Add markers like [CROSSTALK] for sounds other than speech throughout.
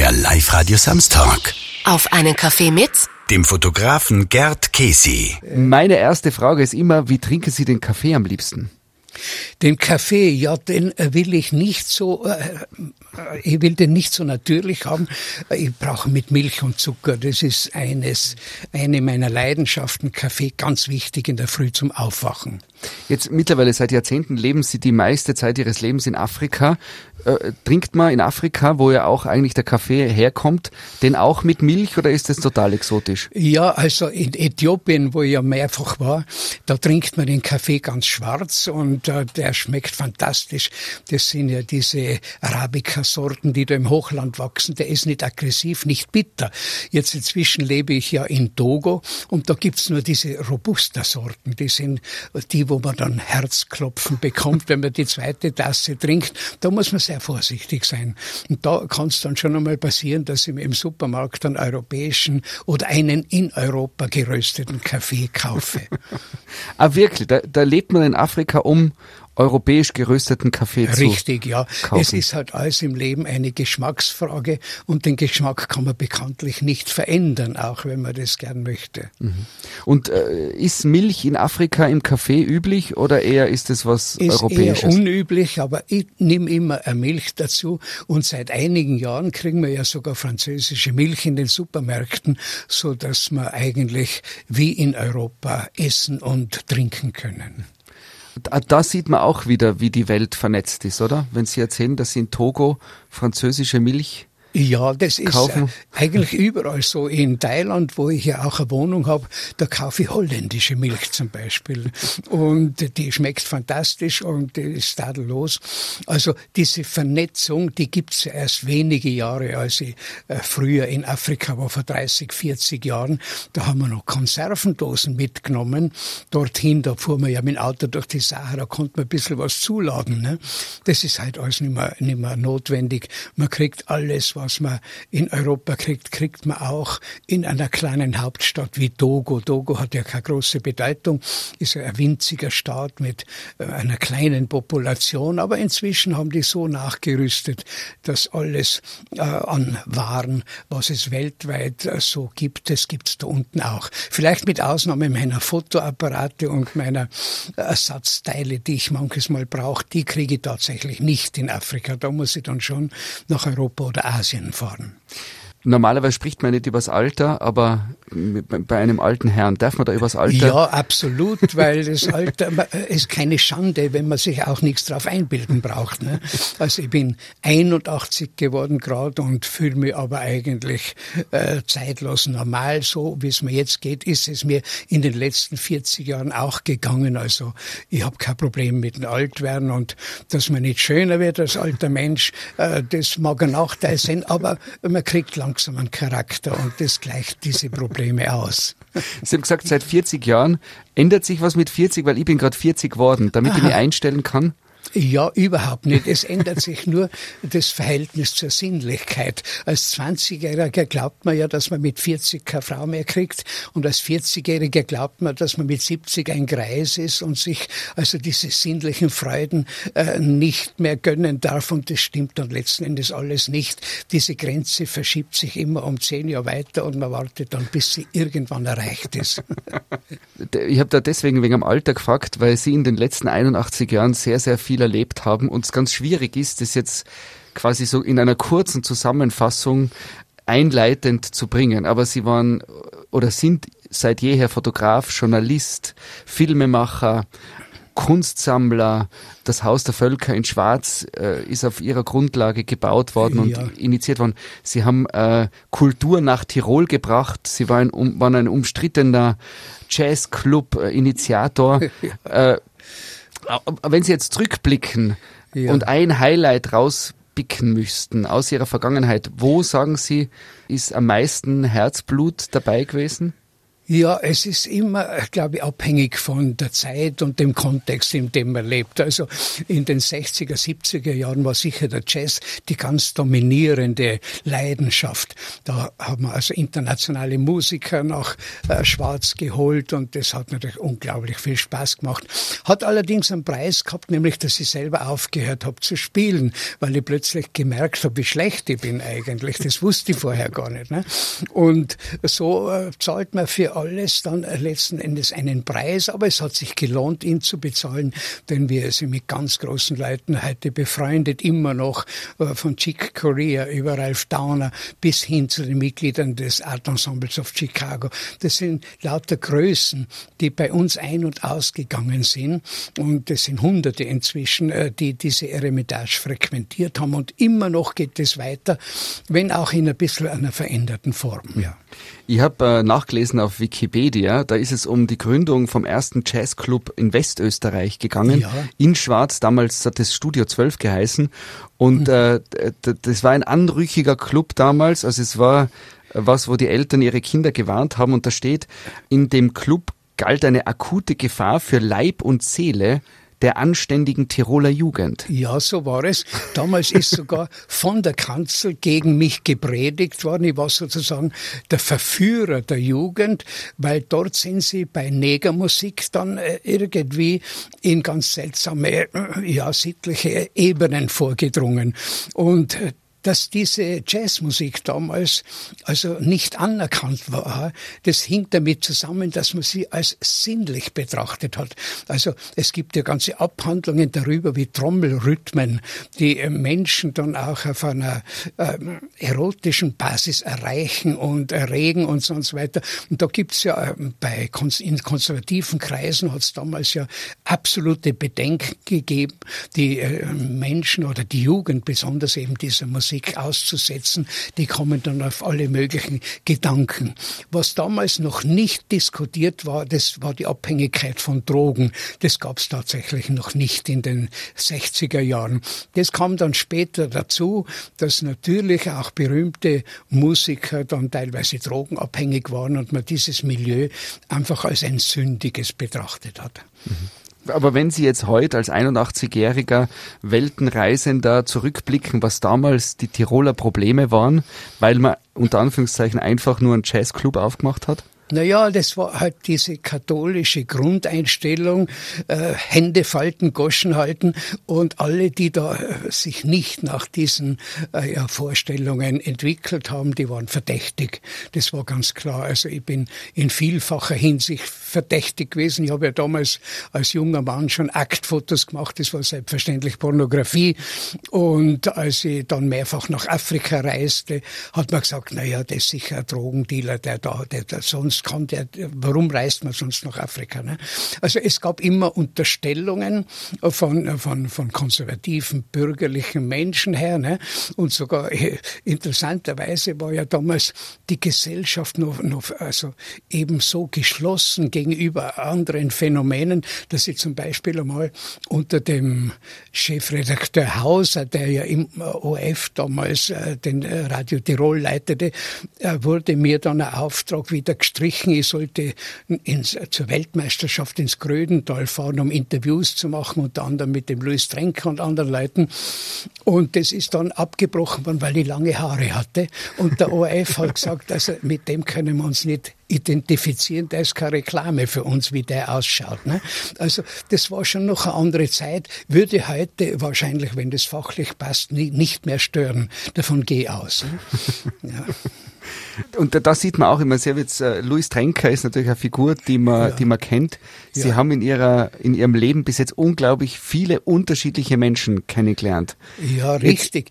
der Live-Radio Samstag. Auf einen Kaffee mit Dem Fotografen Gerd Casey. Meine erste Frage ist immer, wie trinken Sie den Kaffee am liebsten? Den Kaffee, ja, den will ich nicht so, äh, ich will den nicht so natürlich haben. Ich brauche mit Milch und Zucker. Das ist eines, eine meiner Leidenschaften. Kaffee ganz wichtig in der Früh zum Aufwachen. Jetzt mittlerweile seit Jahrzehnten leben Sie die meiste Zeit Ihres Lebens in Afrika. Äh, trinkt man in Afrika, wo ja auch eigentlich der Kaffee herkommt, den auch mit Milch oder ist das total exotisch? Ja, also in Äthiopien, wo ich ja mehrfach war, da trinkt man den Kaffee ganz schwarz und äh, der schmeckt fantastisch. Das sind ja diese Arabica-Sorten, die da im Hochland wachsen. Der ist nicht aggressiv, nicht bitter. Jetzt inzwischen lebe ich ja in Togo und da gibt's nur diese Robusta-Sorten. Die sind die, wo man dann Herzklopfen bekommt, wenn man die zweite Tasse trinkt. Da muss man sehr vorsichtig sein. Und da kann es dann schon einmal passieren, dass ich im Supermarkt einen europäischen oder einen in Europa gerösteten Kaffee kaufe. [LAUGHS] ah, wirklich? Da, da lebt man in Afrika, um europäisch gerösteten Kaffee Richtig, zu Richtig, ja. kaufen. Es ist halt alles im Leben eine Geschmacksfrage und den Geschmack kann man bekanntlich nicht verändern, auch wenn man das gern möchte. Mhm. Und äh, ist Milch in Afrika im Kaffee üblich oder eher ist es was ist Europäisches? Eher unüblich, aber ich nehme immer eine Milch dazu und seit einigen Jahren kriegen wir ja sogar französische Milch in den Supermärkten, so dass wir eigentlich wie in Europa essen und trinken können. Da, da sieht man auch wieder, wie die Welt vernetzt ist, oder? Wenn Sie erzählen, dass Sie in Togo französische Milch ja, das ist kaufen. Äh, eigentlich überall so. In Thailand, wo ich ja auch eine Wohnung habe, da kaufe ich holländische Milch zum Beispiel. Und die schmeckt fantastisch und die ist tadellos. Also diese Vernetzung, die gibt's erst wenige Jahre, als ich äh, früher in Afrika war, vor 30, 40 Jahren. Da haben wir noch Konservendosen mitgenommen. Dorthin, da fuhr man ja mit dem Auto durch die Sahara, konnte man ein bisschen was zuladen. Ne? Das ist halt alles nicht mehr, nicht mehr notwendig. Man kriegt alles, was man in Europa kriegt, kriegt man auch in einer kleinen Hauptstadt wie Togo. Togo hat ja keine große Bedeutung, ist ja ein winziger Staat mit äh, einer kleinen Population, aber inzwischen haben die so nachgerüstet, dass alles äh, an Waren, was es weltweit äh, so gibt, das gibt's da unten auch. Vielleicht mit Ausnahme meiner Fotoapparate und meiner Ersatzteile, die ich manches Mal brauche, die kriege ich tatsächlich nicht in Afrika. Da muss ich dann schon nach Europa oder Asien Asien. Normalerweise spricht man nicht übers Alter, aber bei einem alten Herrn darf man da übers Alter? Ja, absolut, weil das Alter ist keine Schande, wenn man sich auch nichts drauf einbilden braucht. Ne? Also ich bin 81 geworden gerade und fühle mich aber eigentlich äh, zeitlos normal. So wie es mir jetzt geht, ist es mir in den letzten 40 Jahren auch gegangen. Also ich habe kein Problem mit dem Altwerden und dass man nicht schöner wird als alter Mensch, äh, das mag ein Nachteil sein, aber man kriegt lang langsamen Charakter und das gleicht diese Probleme aus. Sie haben gesagt, seit 40 Jahren ändert sich was mit 40, weil ich bin gerade 40 geworden, damit Aha. ich mich einstellen kann. Ja, überhaupt nicht. Es ändert sich nur das Verhältnis zur Sinnlichkeit. Als 20-Jähriger glaubt man ja, dass man mit 40 keine Frau mehr kriegt und als 40-Jähriger glaubt man, dass man mit 70 ein Greis ist und sich also diese sinnlichen Freuden äh, nicht mehr gönnen darf und das stimmt dann letzten Endes alles nicht. Diese Grenze verschiebt sich immer um zehn Jahre weiter und man wartet dann, bis sie irgendwann erreicht ist. [LAUGHS] ich habe da deswegen wegen am Alter gefragt, weil Sie in den letzten 81 Jahren sehr, sehr viel erlebt haben und es ganz schwierig ist, das jetzt quasi so in einer kurzen Zusammenfassung einleitend zu bringen. Aber Sie waren oder sind seit jeher Fotograf, Journalist, Filmemacher, Kunstsammler. Das Haus der Völker in Schwarz äh, ist auf ihrer Grundlage gebaut worden ja. und initiiert worden. Sie haben äh, Kultur nach Tirol gebracht. Sie waren, um, waren ein umstrittener Jazzclub-Initiator. [LAUGHS] äh, wenn Sie jetzt zurückblicken ja. und ein Highlight rauspicken müssten aus Ihrer Vergangenheit, wo sagen Sie, ist am meisten Herzblut dabei gewesen? Ja, es ist immer, glaube ich, abhängig von der Zeit und dem Kontext, in dem man lebt. Also in den 60er, 70er Jahren war sicher der Jazz die ganz dominierende Leidenschaft. Da haben wir also internationale Musiker nach äh, Schwarz geholt und das hat natürlich unglaublich viel Spaß gemacht. Hat allerdings einen Preis gehabt, nämlich, dass ich selber aufgehört habe zu spielen, weil ich plötzlich gemerkt habe, wie schlecht ich bin eigentlich. Das wusste ich vorher gar nicht. Ne? Und so äh, zahlt man für alles dann letzten Endes einen Preis, aber es hat sich gelohnt, ihn zu bezahlen, denn wir sind mit ganz großen Leuten heute befreundet, immer noch äh, von Chick Corea über Ralph Downer bis hin zu den Mitgliedern des Art Ensembles of Chicago. Das sind lauter Größen, die bei uns ein- und ausgegangen sind und es sind Hunderte inzwischen, äh, die diese Eremitage frequentiert haben und immer noch geht es weiter, wenn auch in ein bisschen einer veränderten Form. Ja. Ich habe äh, nachgelesen auf Wikipedia, da ist es um die Gründung vom ersten Jazzclub in Westösterreich gegangen. Ja. In Schwarz, damals hat das Studio 12 geheißen. Und mhm. äh, das war ein anrüchiger Club damals. Also es war was, wo die Eltern ihre Kinder gewarnt haben. Und da steht, in dem Club galt eine akute Gefahr für Leib und Seele der anständigen Tiroler Jugend. Ja, so war es. Damals ist sogar von der Kanzel gegen mich gepredigt worden. Ich war sozusagen der Verführer der Jugend, weil dort sind sie bei Negermusik dann äh, irgendwie in ganz seltsame, äh, ja, sittliche Ebenen vorgedrungen. Und äh, dass diese Jazzmusik damals also nicht anerkannt war, das hing damit zusammen, dass man sie als sinnlich betrachtet hat. Also es gibt ja ganze Abhandlungen darüber, wie Trommelrhythmen die äh, Menschen dann auch auf einer äh, erotischen Basis erreichen und erregen und so und so weiter. Und da gibt's ja äh, bei in konservativen Kreisen hat es damals ja absolute Bedenken gegeben, die äh, Menschen oder die Jugend besonders eben dieser Musik Musik auszusetzen, die kommen dann auf alle möglichen Gedanken. Was damals noch nicht diskutiert war, das war die Abhängigkeit von Drogen. Das gab es tatsächlich noch nicht in den 60er Jahren. Das kam dann später dazu, dass natürlich auch berühmte Musiker dann teilweise drogenabhängig waren und man dieses Milieu einfach als ein sündiges betrachtet hat. Mhm. Aber wenn Sie jetzt heute als 81-jähriger Weltenreisender zurückblicken, was damals die Tiroler Probleme waren, weil man unter Anführungszeichen einfach nur einen Jazzclub aufgemacht hat? Naja, das war halt diese katholische Grundeinstellung, äh, Hände falten, Goschen halten und alle, die da äh, sich nicht nach diesen äh, ja, Vorstellungen entwickelt haben, die waren verdächtig. Das war ganz klar. Also ich bin in vielfacher Hinsicht verdächtig gewesen. Ich habe ja damals als junger Mann schon Aktfotos gemacht, das war selbstverständlich Pornografie. Und als ich dann mehrfach nach Afrika reiste, hat man gesagt, naja, das ist sicher ein Drogendealer, der da, der, der sonst sonst kann der, warum reist man sonst nach Afrika? Ne? Also es gab immer Unterstellungen von, von, von konservativen bürgerlichen Menschen her. Ne? Und sogar äh, interessanterweise war ja damals die Gesellschaft noch, noch also eben so geschlossen gegenüber anderen Phänomenen, dass sie zum Beispiel einmal unter dem Chefredakteur Hauser, der ja im OF damals äh, den Radio Tirol leitete, äh, wurde mir dann ein Auftrag wieder gestrichen gestrichen. Ich sollte ins, zur Weltmeisterschaft ins Grödental fahren, um Interviews zu machen, unter anderem mit dem Louis Trenker und anderen Leuten. Und das ist dann abgebrochen worden, weil ich lange Haare hatte. Und der ORF hat gesagt, also mit dem können wir uns nicht identifizieren, der ist keine Reklame für uns, wie der ausschaut. Ne? Also das war schon noch eine andere Zeit, würde heute wahrscheinlich, wenn das fachlich passt, nie, nicht mehr stören. Davon gehe ich aus. Ne? Ja. [LAUGHS] Und da, sieht man auch immer sehr, jetzt, äh, Louis Trenker ist natürlich eine Figur, die man, ja. die man kennt. Sie ja. haben in ihrer, in ihrem Leben bis jetzt unglaublich viele unterschiedliche Menschen kennengelernt. Ja, richtig.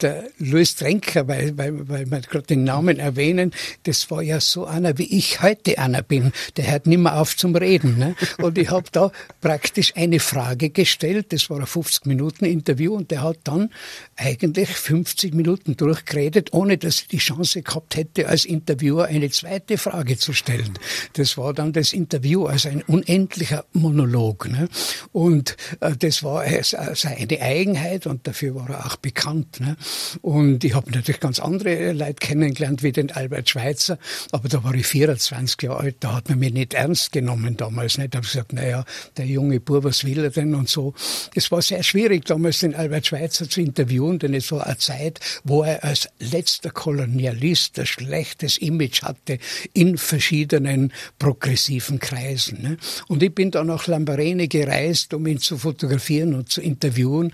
Der Louis Trenker, weil, weil, weil wir gerade den Namen erwähnen, das war ja so einer, wie ich heute einer bin. Der hört nimmer auf zum Reden. Ne? Und ich habe da praktisch eine Frage gestellt. Das war ein 50 Minuten Interview und der hat dann eigentlich 50 Minuten durchgeredet, ohne dass ich die Chance gehabt hätte, als Interviewer eine zweite Frage zu stellen. Das war dann das Interview, also ein unendlicher Monolog. Ne? Und äh, das war also eine Eigenheit und dafür war er auch bekannt. Ne? Und ich habe natürlich ganz andere Leute kennengelernt, wie den Albert Schweitzer, aber da war ich 24 Jahre alt, da hat man mich nicht ernst genommen damals. Nicht? Ich habe gesagt, naja, der junge Bub, was will er denn und so. Es war sehr schwierig, damals den Albert Schweitzer zu interviewen, denn es war eine Zeit, wo er als letzter Kolonialist ein schlechtes Image hatte in verschiedenen progressiven Kreisen. Ne? Und ich bin dann nach Lambarene gereist, um ihn zu fotografieren und zu interviewen.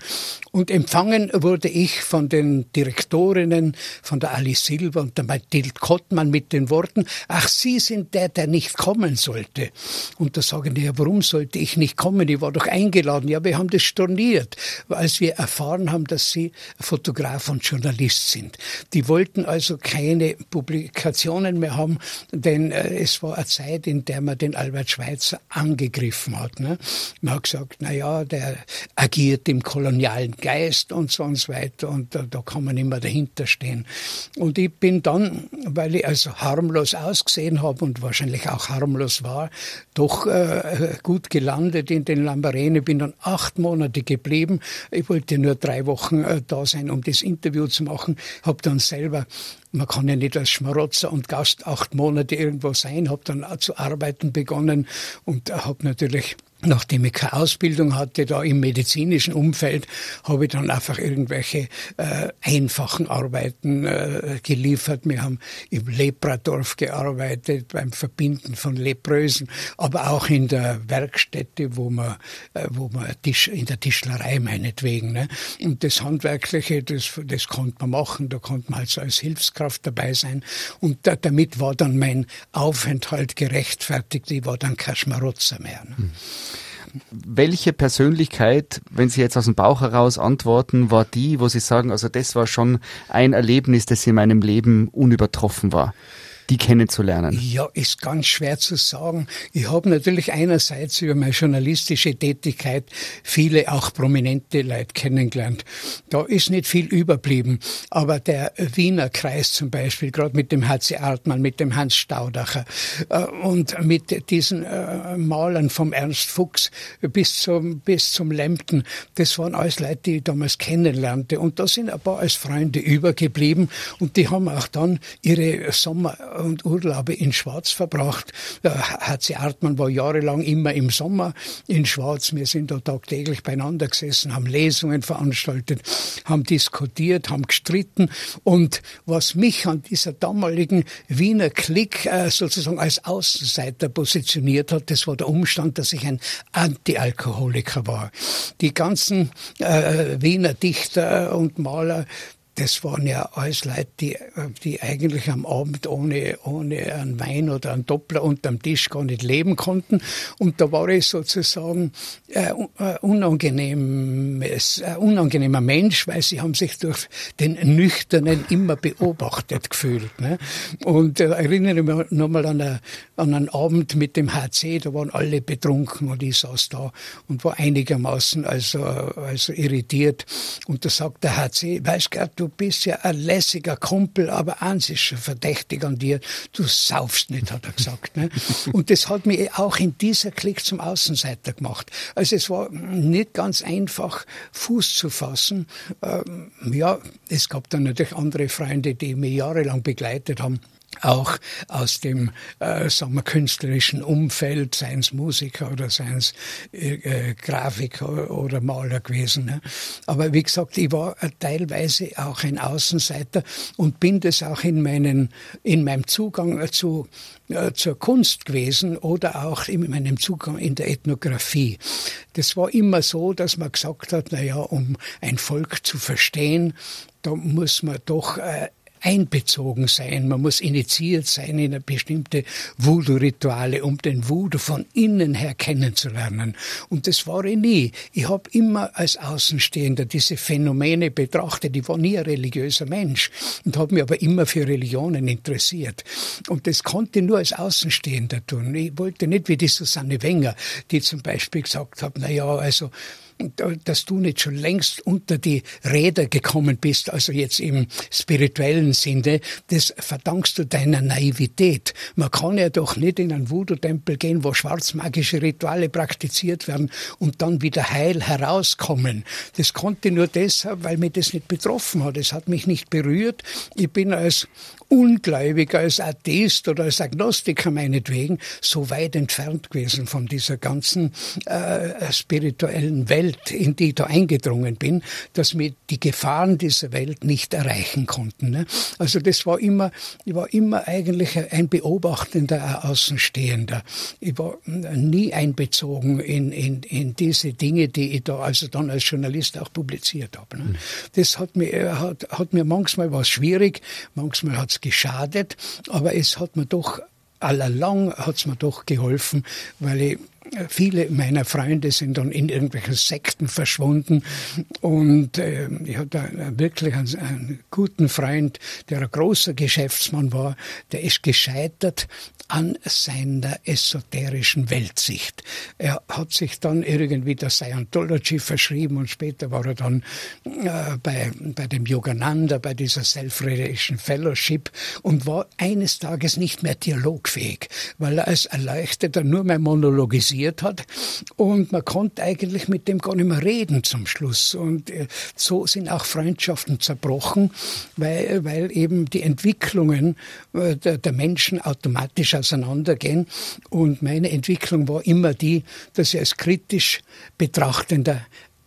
Und empfangen wurde ich von den Direktorinnen, von der Alice Silva und der Mathilde Kottmann mit den Worten, ach, Sie sind der, der nicht kommen sollte. Und da sagen die, ja, warum sollte ich nicht kommen? Ich war doch eingeladen. Ja, wir haben das storniert, als wir erfahren haben, dass Sie Fotograf und Journalist sind. Die wollten also keine Publikationen mehr haben, denn äh, es war eine Zeit, in der man den Albert Schweitzer angegriffen hat. Ne? Man hat gesagt, na ja, der agiert im kolonialen Geist und so und so weiter und da, da kann man immer dahinter stehen. Und ich bin dann, weil ich also harmlos ausgesehen habe und wahrscheinlich auch harmlos war, doch äh, gut gelandet in den Lambarene, bin dann acht Monate geblieben. Ich wollte nur drei Wochen äh, da sein, um das Interview zu machen, habe dann selber man kann ja nicht als Schmarotzer und Gast acht Monate irgendwo sein, habe dann zu arbeiten begonnen. Und habe natürlich Nachdem ich keine Ausbildung hatte, da im medizinischen Umfeld, habe ich dann einfach irgendwelche äh, einfachen Arbeiten äh, geliefert. Wir haben im Lepradorf gearbeitet, beim Verbinden von Leprösen, aber auch in der Werkstätte, wo man, äh, wo man Tisch, in der Tischlerei meinetwegen. Ne? Und das Handwerkliche, das, das konnte man machen, da konnte man halt so als Hilfskraft dabei sein. Und da, damit war dann mein Aufenthalt gerechtfertigt, ich war dann kein Schmarotzer mehr. Ne? Hm. Welche Persönlichkeit, wenn Sie jetzt aus dem Bauch heraus antworten, war die, wo Sie sagen, also das war schon ein Erlebnis, das in meinem Leben unübertroffen war? Die kennenzulernen? Ja, ist ganz schwer zu sagen. Ich habe natürlich einerseits über meine journalistische Tätigkeit viele auch prominente Leute kennengelernt. Da ist nicht viel überblieben, aber der Wiener Kreis zum Beispiel, gerade mit dem HC Artmann, mit dem Hans Staudacher äh, und mit diesen äh, Malern vom Ernst Fuchs bis zum, bis zum Lempten, das waren alles Leute, die ich damals kennenlernte. Und da sind ein paar als Freunde übergeblieben und die haben auch dann ihre Sommer und Urlaube in Schwarz verbracht. HC Artmann war jahrelang immer im Sommer in Schwarz. Wir sind da tagtäglich beieinander gesessen, haben Lesungen veranstaltet, haben diskutiert, haben gestritten. Und was mich an dieser damaligen Wiener Klick äh, sozusagen als Außenseiter positioniert hat, das war der Umstand, dass ich ein Antialkoholiker war. Die ganzen äh, Wiener Dichter und Maler, das waren ja alles Leute, die, die eigentlich am Abend ohne, ohne einen Wein oder einen Doppler unterm Tisch gar nicht leben konnten. Und da war ich sozusagen äh, äh unangenehmes, äh, unangenehmer Mensch, weil sie haben sich durch den Nüchternen immer beobachtet [LAUGHS] gefühlt. Ne? Und äh, erinnere mich nochmal an, eine, an einen Abend mit dem HC, da waren alle betrunken und ich saß da und war einigermaßen also, also irritiert. Und da sagt der HC, weißt du, du bist ja ein lässiger Kumpel, aber eins ist schon verdächtig an dir, du saufst nicht, hat er gesagt. Ne? [LAUGHS] Und das hat mich auch in dieser Klick zum Außenseiter gemacht. Also es war nicht ganz einfach, Fuß zu fassen. Ähm, ja, es gab dann natürlich andere Freunde, die mich jahrelang begleitet haben auch aus dem äh, sagen wir, künstlerischen Umfeld, seien es Musiker oder seien es äh, äh, Grafiker oder Maler gewesen. Ne? Aber wie gesagt, ich war äh, teilweise auch ein Außenseiter und bin das auch in, meinen, in meinem Zugang äh, zu, äh, zur Kunst gewesen oder auch in meinem Zugang in der Ethnographie. Das war immer so, dass man gesagt hat, na ja, um ein Volk zu verstehen, da muss man doch äh, einbezogen sein, man muss initiiert sein in eine bestimmte Voodoo-Rituale, um den Voodoo von innen her kennenzulernen. Und das war ich nie. Ich habe immer als Außenstehender diese Phänomene betrachtet. Ich war nie ein religiöser Mensch und habe mich aber immer für Religionen interessiert. Und das konnte ich nur als Außenstehender tun. Ich wollte nicht wie die Susanne Wenger, die zum Beispiel gesagt hat, na ja, also dass du nicht schon längst unter die Räder gekommen bist, also jetzt im spirituellen Sinne, das verdankst du deiner Naivität. Man kann ja doch nicht in einen Voodoo-Tempel gehen, wo schwarzmagische Rituale praktiziert werden und dann wieder heil herauskommen. Das konnte nur deshalb, weil mich das nicht betroffen hat. Es hat mich nicht berührt. Ich bin als Ungläubiger, als Atheist oder als Agnostiker meinetwegen so weit entfernt gewesen von dieser ganzen äh, spirituellen Welt, in die ich da eingedrungen bin, dass mir die Gefahren dieser Welt nicht erreichen konnten. Ne? Also das war immer, ich war immer eigentlich ein beobachtender, ein Außenstehender. Ich war nie einbezogen in, in, in diese Dinge, die ich da also dann als Journalist auch publiziert habe. Ne? Das hat mir, hat, hat mir manchmal was schwierig, manchmal hat es geschadet, aber es hat mir doch allalong hat's mir doch geholfen, weil ich viele meiner Freunde sind dann in irgendwelchen Sekten verschwunden und äh, ich hatte wirklich einen, einen, guten Freund, der ein großer Geschäftsmann war, der ist gescheitert an seiner esoterischen Weltsicht. Er hat sich dann irgendwie der Scientology verschrieben und später war er dann äh, bei, bei dem Yogananda, bei dieser Self-Realization Fellowship und war eines Tages nicht mehr dialogfähig, weil er als Erleuchteter nur mehr monologisiert hat und man konnte eigentlich mit dem gar nicht mehr reden zum Schluss und äh, so sind auch Freundschaften zerbrochen, weil, weil eben die Entwicklungen äh, der, der Menschen automatisch auseinandergehen. Und meine Entwicklung war immer die, dass ich als kritisch Betrachtender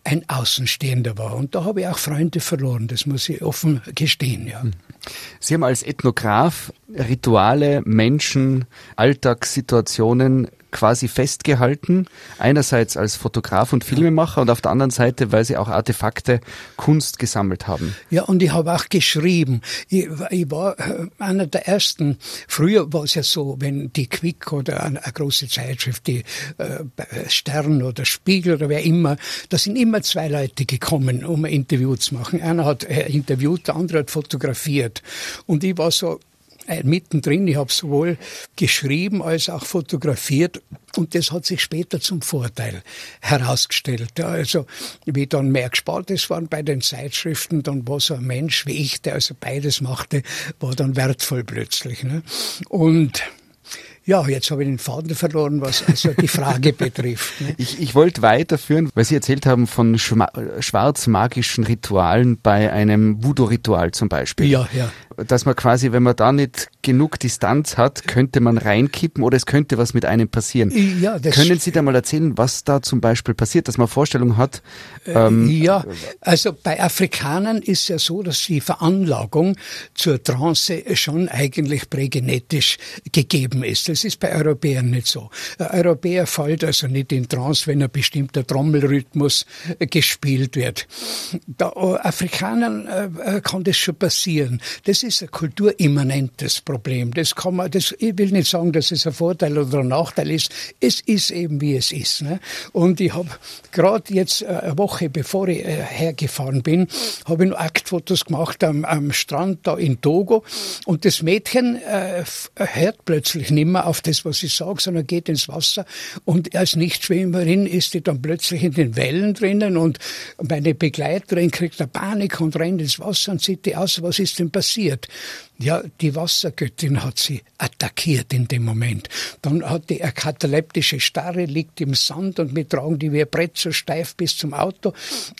ein Außenstehender war. Und da habe ich auch Freunde verloren, das muss ich offen gestehen. Ja. Sie haben als Ethnograph Rituale, Menschen, Alltagssituationen quasi festgehalten. Einerseits als Fotograf und Filmemacher und auf der anderen Seite, weil sie auch Artefakte, Kunst gesammelt haben. Ja, und ich habe auch geschrieben. Ich, ich war äh, einer der ersten. Früher war es ja so, wenn die Quick oder eine, eine große Zeitschrift, die äh, Stern oder Spiegel oder wer immer, da sind immer zwei Leute gekommen, um ein Interview zu machen. Einer hat äh, interviewt, der andere hat fotografiert. Und ich war so mittendrin. Ich habe sowohl geschrieben als auch fotografiert und das hat sich später zum Vorteil herausgestellt. Also wie dann mehr gespart ist waren bei den Zeitschriften, dann war so ein Mensch wie ich, der also beides machte, war dann wertvoll plötzlich. Ne? Und ja, jetzt habe ich den Faden verloren, was also die Frage [LAUGHS] betrifft. Ne? Ich, ich wollte weiterführen, weil Sie erzählt haben von schwarzmagischen Ritualen bei einem Voodoo-Ritual zum Beispiel. Ja, ja dass man quasi, wenn man da nicht genug Distanz hat, könnte man reinkippen oder es könnte was mit einem passieren. Ja, Können Sie da mal erzählen, was da zum Beispiel passiert, dass man Vorstellung hat? Äh, ähm, ja, also bei Afrikanern ist ja so, dass die Veranlagung zur Trance schon eigentlich prägenetisch gegeben ist. Das ist bei Europäern nicht so. Ein Europäer fällt also nicht in Trance, wenn ein bestimmter Trommelrhythmus gespielt wird. Afrikanern äh, kann das schon passieren. Das das ist ein kulturimmanentes Problem. Das kann man, das, ich will nicht sagen, dass es ein Vorteil oder ein Nachteil ist. Es ist eben, wie es ist. Ne? Und ich habe gerade jetzt äh, eine Woche, bevor ich äh, hergefahren bin, habe ich noch Aktfotos gemacht am, am Strand da in Togo. Und das Mädchen äh, hört plötzlich nicht mehr auf das, was ich sage, sondern geht ins Wasser. Und als Nichtschwimmerin ist die dann plötzlich in den Wellen drinnen und meine Begleiterin kriegt eine Panik und rennt ins Wasser und sieht die aus, was ist denn passiert? Passiert? Ja, die Wassergöttin hat sie attackiert in dem Moment. Dann hat die eine kataleptische Starre, liegt im Sand und wir tragen die wie ein Brett so steif bis zum Auto.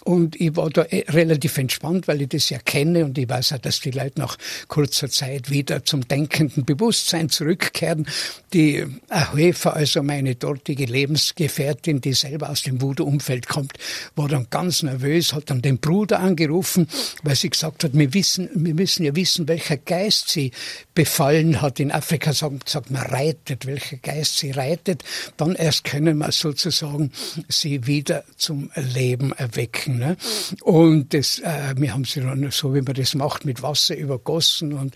Und ich war da eh relativ entspannt, weil ich das ja kenne und ich weiß auch, dass die Leute nach kurzer Zeit wieder zum denkenden Bewusstsein zurückkehren. Die Ahuefa, also meine dortige Lebensgefährtin, die selber aus dem Voodoo-Umfeld kommt, war dann ganz nervös, hat dann den Bruder angerufen, weil sie gesagt hat, wir wissen, wir müssen ja wissen, welcher Geist Geist sie befallen hat. In Afrika sagt, sagt man reitet, welcher Geist sie reitet. Dann erst können wir sozusagen sie wieder zum Leben erwecken. Ne? Und das, äh, wir haben sie dann so, wie man das macht, mit Wasser übergossen und,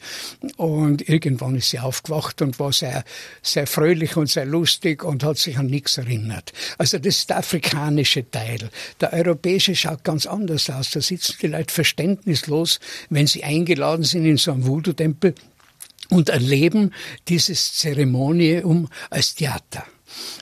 und irgendwann ist sie aufgewacht und war sehr, sehr fröhlich und sehr lustig und hat sich an nichts erinnert. Also das ist der afrikanische Teil. Der europäische schaut ganz anders aus. Da sitzen die Leute verständnislos, wenn sie eingeladen sind in so einem Voodoo, Tempel und erleben dieses Zeremonium als Theater.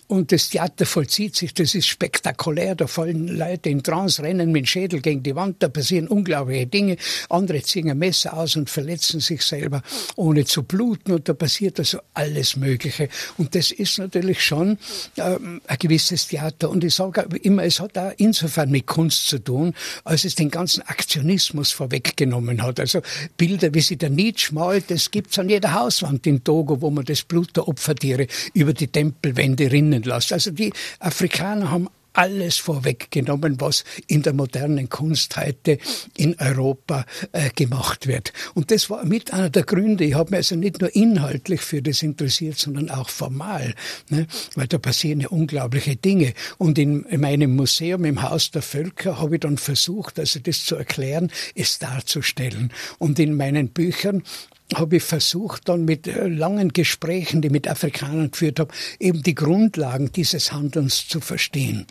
Und das Theater vollzieht sich, das ist spektakulär, da fallen Leute in Trance, rennen mit dem Schädel gegen die Wand, da passieren unglaubliche Dinge. Andere ziehen ein Messer aus und verletzen sich selber, ohne zu bluten. Und da passiert also alles Mögliche. Und das ist natürlich schon ähm, ein gewisses Theater. Und ich sage immer, es hat auch insofern mit Kunst zu tun, als es den ganzen Aktionismus vorweggenommen hat. Also Bilder, wie sie der Nietzsche malt, das gibt's an jeder Hauswand in Togo, wo man das Blut der Opfertiere über die Tempelwände rinnen lässt. Also die Afrikaner haben alles vorweggenommen, was in der modernen Kunst heute in Europa äh, gemacht wird. Und das war mit einer der Gründe. Ich habe mich also nicht nur inhaltlich für das interessiert, sondern auch formal, ne? weil da passieren ja unglaubliche Dinge. Und in, in meinem Museum im Haus der Völker habe ich dann versucht, also das zu erklären, es darzustellen. Und in meinen Büchern habe ich versucht, dann mit äh, langen Gesprächen, die ich mit Afrikanern geführt habe, eben die Grundlagen dieses Handelns zu verstehen.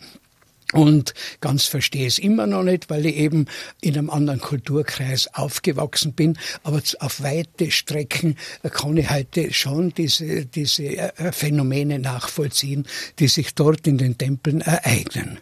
Und ganz verstehe es immer noch nicht, weil ich eben in einem anderen Kulturkreis aufgewachsen bin. Aber auf weite Strecken kann ich heute schon diese, diese äh, Phänomene nachvollziehen, die sich dort in den Tempeln ereignen.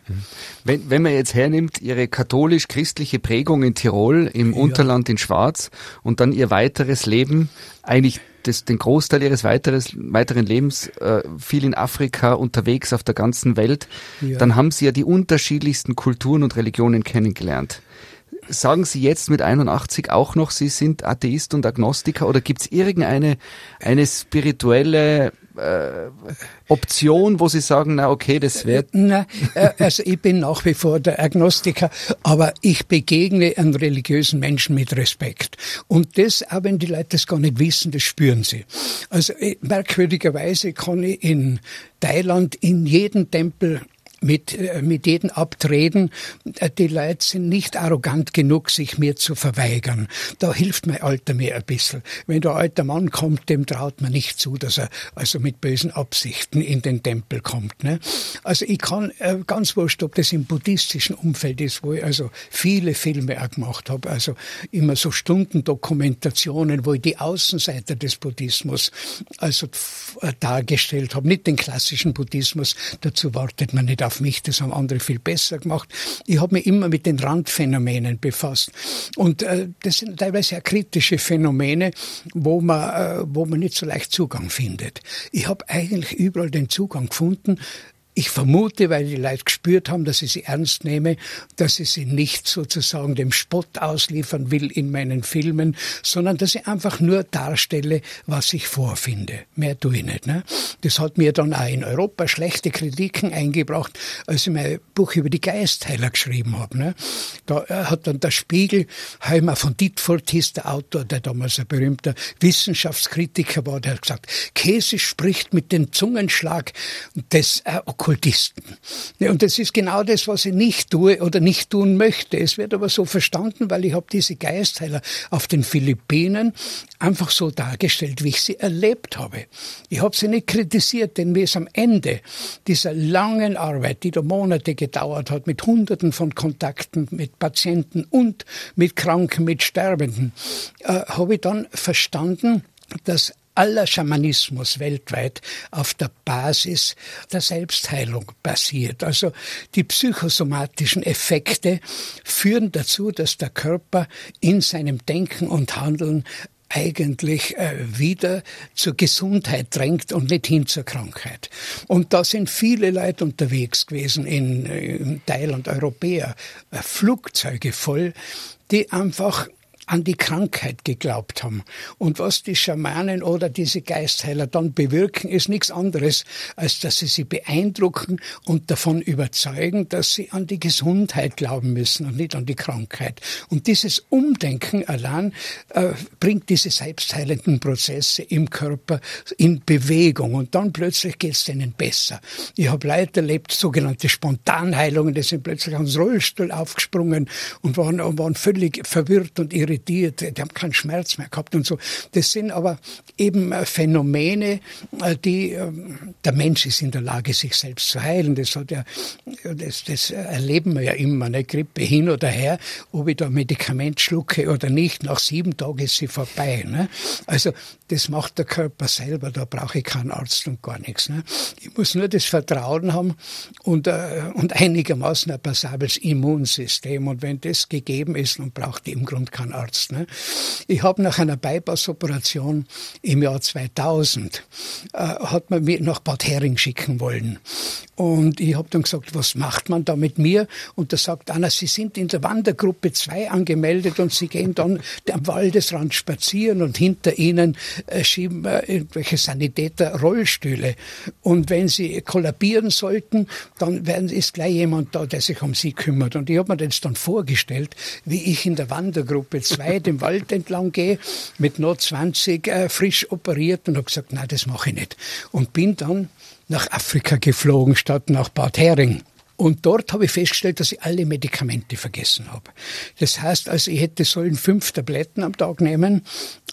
Wenn, wenn man jetzt hernimmt, Ihre katholisch-christliche Prägung in Tirol, im ja. Unterland in Schwarz und dann Ihr weiteres Leben eigentlich das, den Großteil ihres weiteres, weiteren Lebens äh, viel in Afrika unterwegs auf der ganzen Welt, ja. dann haben sie ja die unterschiedlichsten Kulturen und Religionen kennengelernt. Sagen Sie jetzt mit 81 auch noch, Sie sind Atheist und Agnostiker oder gibt es irgendeine eine spirituelle äh, Option, wo Sie sagen, na okay, das wird. Na, äh, also ich bin nach wie vor der Agnostiker, aber ich begegne einem religiösen Menschen mit Respekt. Und das, auch wenn die Leute das gar nicht wissen, das spüren sie. Also merkwürdigerweise kann ich in Thailand in jedem Tempel mit, äh, mit jedem Abtreten. Äh, die Leute sind nicht arrogant genug, sich mir zu verweigern. Da hilft mein Alter mir ein bisschen. Wenn der alte Mann kommt, dem traut man nicht zu, dass er also mit bösen Absichten in den Tempel kommt. Ne? Also ich kann äh, ganz wurscht, ob das im buddhistischen Umfeld ist, wo ich also viele Filme auch gemacht habe, also immer so Stundendokumentationen, wo ich die Außenseite des Buddhismus also dargestellt habe, nicht den klassischen Buddhismus, dazu wartet man nicht auf auf mich, das haben andere viel besser gemacht. Ich habe mich immer mit den Randphänomenen befasst. Und äh, das sind teilweise auch kritische Phänomene, wo man, äh, wo man nicht so leicht Zugang findet. Ich habe eigentlich überall den Zugang gefunden, ich vermute, weil die Leute gespürt haben, dass ich sie ernst nehme, dass ich sie nicht sozusagen dem Spott ausliefern will in meinen Filmen, sondern dass ich einfach nur darstelle, was ich vorfinde. Mehr tue ich nicht. Ne? Das hat mir dann auch in Europa schlechte Kritiken eingebracht, als ich mein Buch über die Geistheiler geschrieben habe. Ne? Da äh, hat dann der Spiegel, Heimer von Dietfurt hieß der Autor, der damals ein berühmter Wissenschaftskritiker war, der hat gesagt, Käse spricht mit dem Zungenschlag des äh, Okkultisten. Und das ist genau das, was ich nicht tue oder nicht tun möchte. Es wird aber so verstanden, weil ich habe diese Geistheiler auf den Philippinen einfach so dargestellt, wie ich sie erlebt habe. Ich habe sie nicht kritisiert, denn mir ist am Ende dieser langen Arbeit, die da Monate gedauert hat, mit Hunderten von Kontakten mit Patienten und mit Kranken, mit Sterbenden, äh, habe ich dann verstanden, dass aller Schamanismus weltweit auf der Basis der Selbstheilung basiert. Also die psychosomatischen Effekte führen dazu, dass der Körper in seinem Denken und Handeln eigentlich äh, wieder zur Gesundheit drängt und nicht hin zur Krankheit. Und da sind viele Leute unterwegs gewesen in, äh, Thailand, Europäer, äh, Flugzeuge voll, die einfach an die Krankheit geglaubt haben. Und was die Schamanen oder diese Geistheiler dann bewirken, ist nichts anderes, als dass sie sie beeindrucken und davon überzeugen, dass sie an die Gesundheit glauben müssen und nicht an die Krankheit. Und dieses Umdenken allein äh, bringt diese selbstheilenden Prozesse im Körper in Bewegung und dann plötzlich geht es denen besser. Ich habe Leute erlebt, sogenannte Spontanheilungen, die sind plötzlich ans Rollstuhl aufgesprungen und waren, waren völlig verwirrt und irritiert vegetiert, die haben keinen Schmerz mehr gehabt und so. Das sind aber eben äh, Phänomene, äh, die, ähm, der Mensch ist in der Lage, sich selbst zu heilen. Das hat ja, das, das erleben wir ja immer, eine Grippe hin oder her, ob ich da Medikament schlucke oder nicht, nach sieben Tagen ist sie vorbei. Ne? Also, das macht der Körper selber, da brauche ich keinen Arzt und gar nichts. Ne? Ich muss nur das Vertrauen haben und, äh, und einigermaßen ein passables Immunsystem. Und wenn das gegeben ist, dann braucht ich im Grunde keinen Arzt. Ne? Ich habe nach einer Bypass-Operation im Jahr 2000, äh, hat man mich nach Bad Hering schicken wollen. Und ich habe dann gesagt, was macht man da mit mir? Und da sagt einer, Sie sind in der Wandergruppe 2 angemeldet und Sie gehen dann am Waldesrand spazieren und hinter Ihnen äh, schieben äh, irgendwelche Sanitäter Rollstühle. Und wenn Sie kollabieren sollten, dann werden, ist gleich jemand da, der sich um Sie kümmert. Und ich habe mir das dann vorgestellt, wie ich in der Wandergruppe 2 [LAUGHS] den Wald entlang gehe, mit nur 20 äh, frisch operiert und habe gesagt, nein, das mache ich nicht. Und bin dann nach Afrika geflogen statt nach Bad Hering. Und dort habe ich festgestellt, dass ich alle Medikamente vergessen habe. Das heißt, also ich hätte sollen fünf Tabletten am Tag nehmen.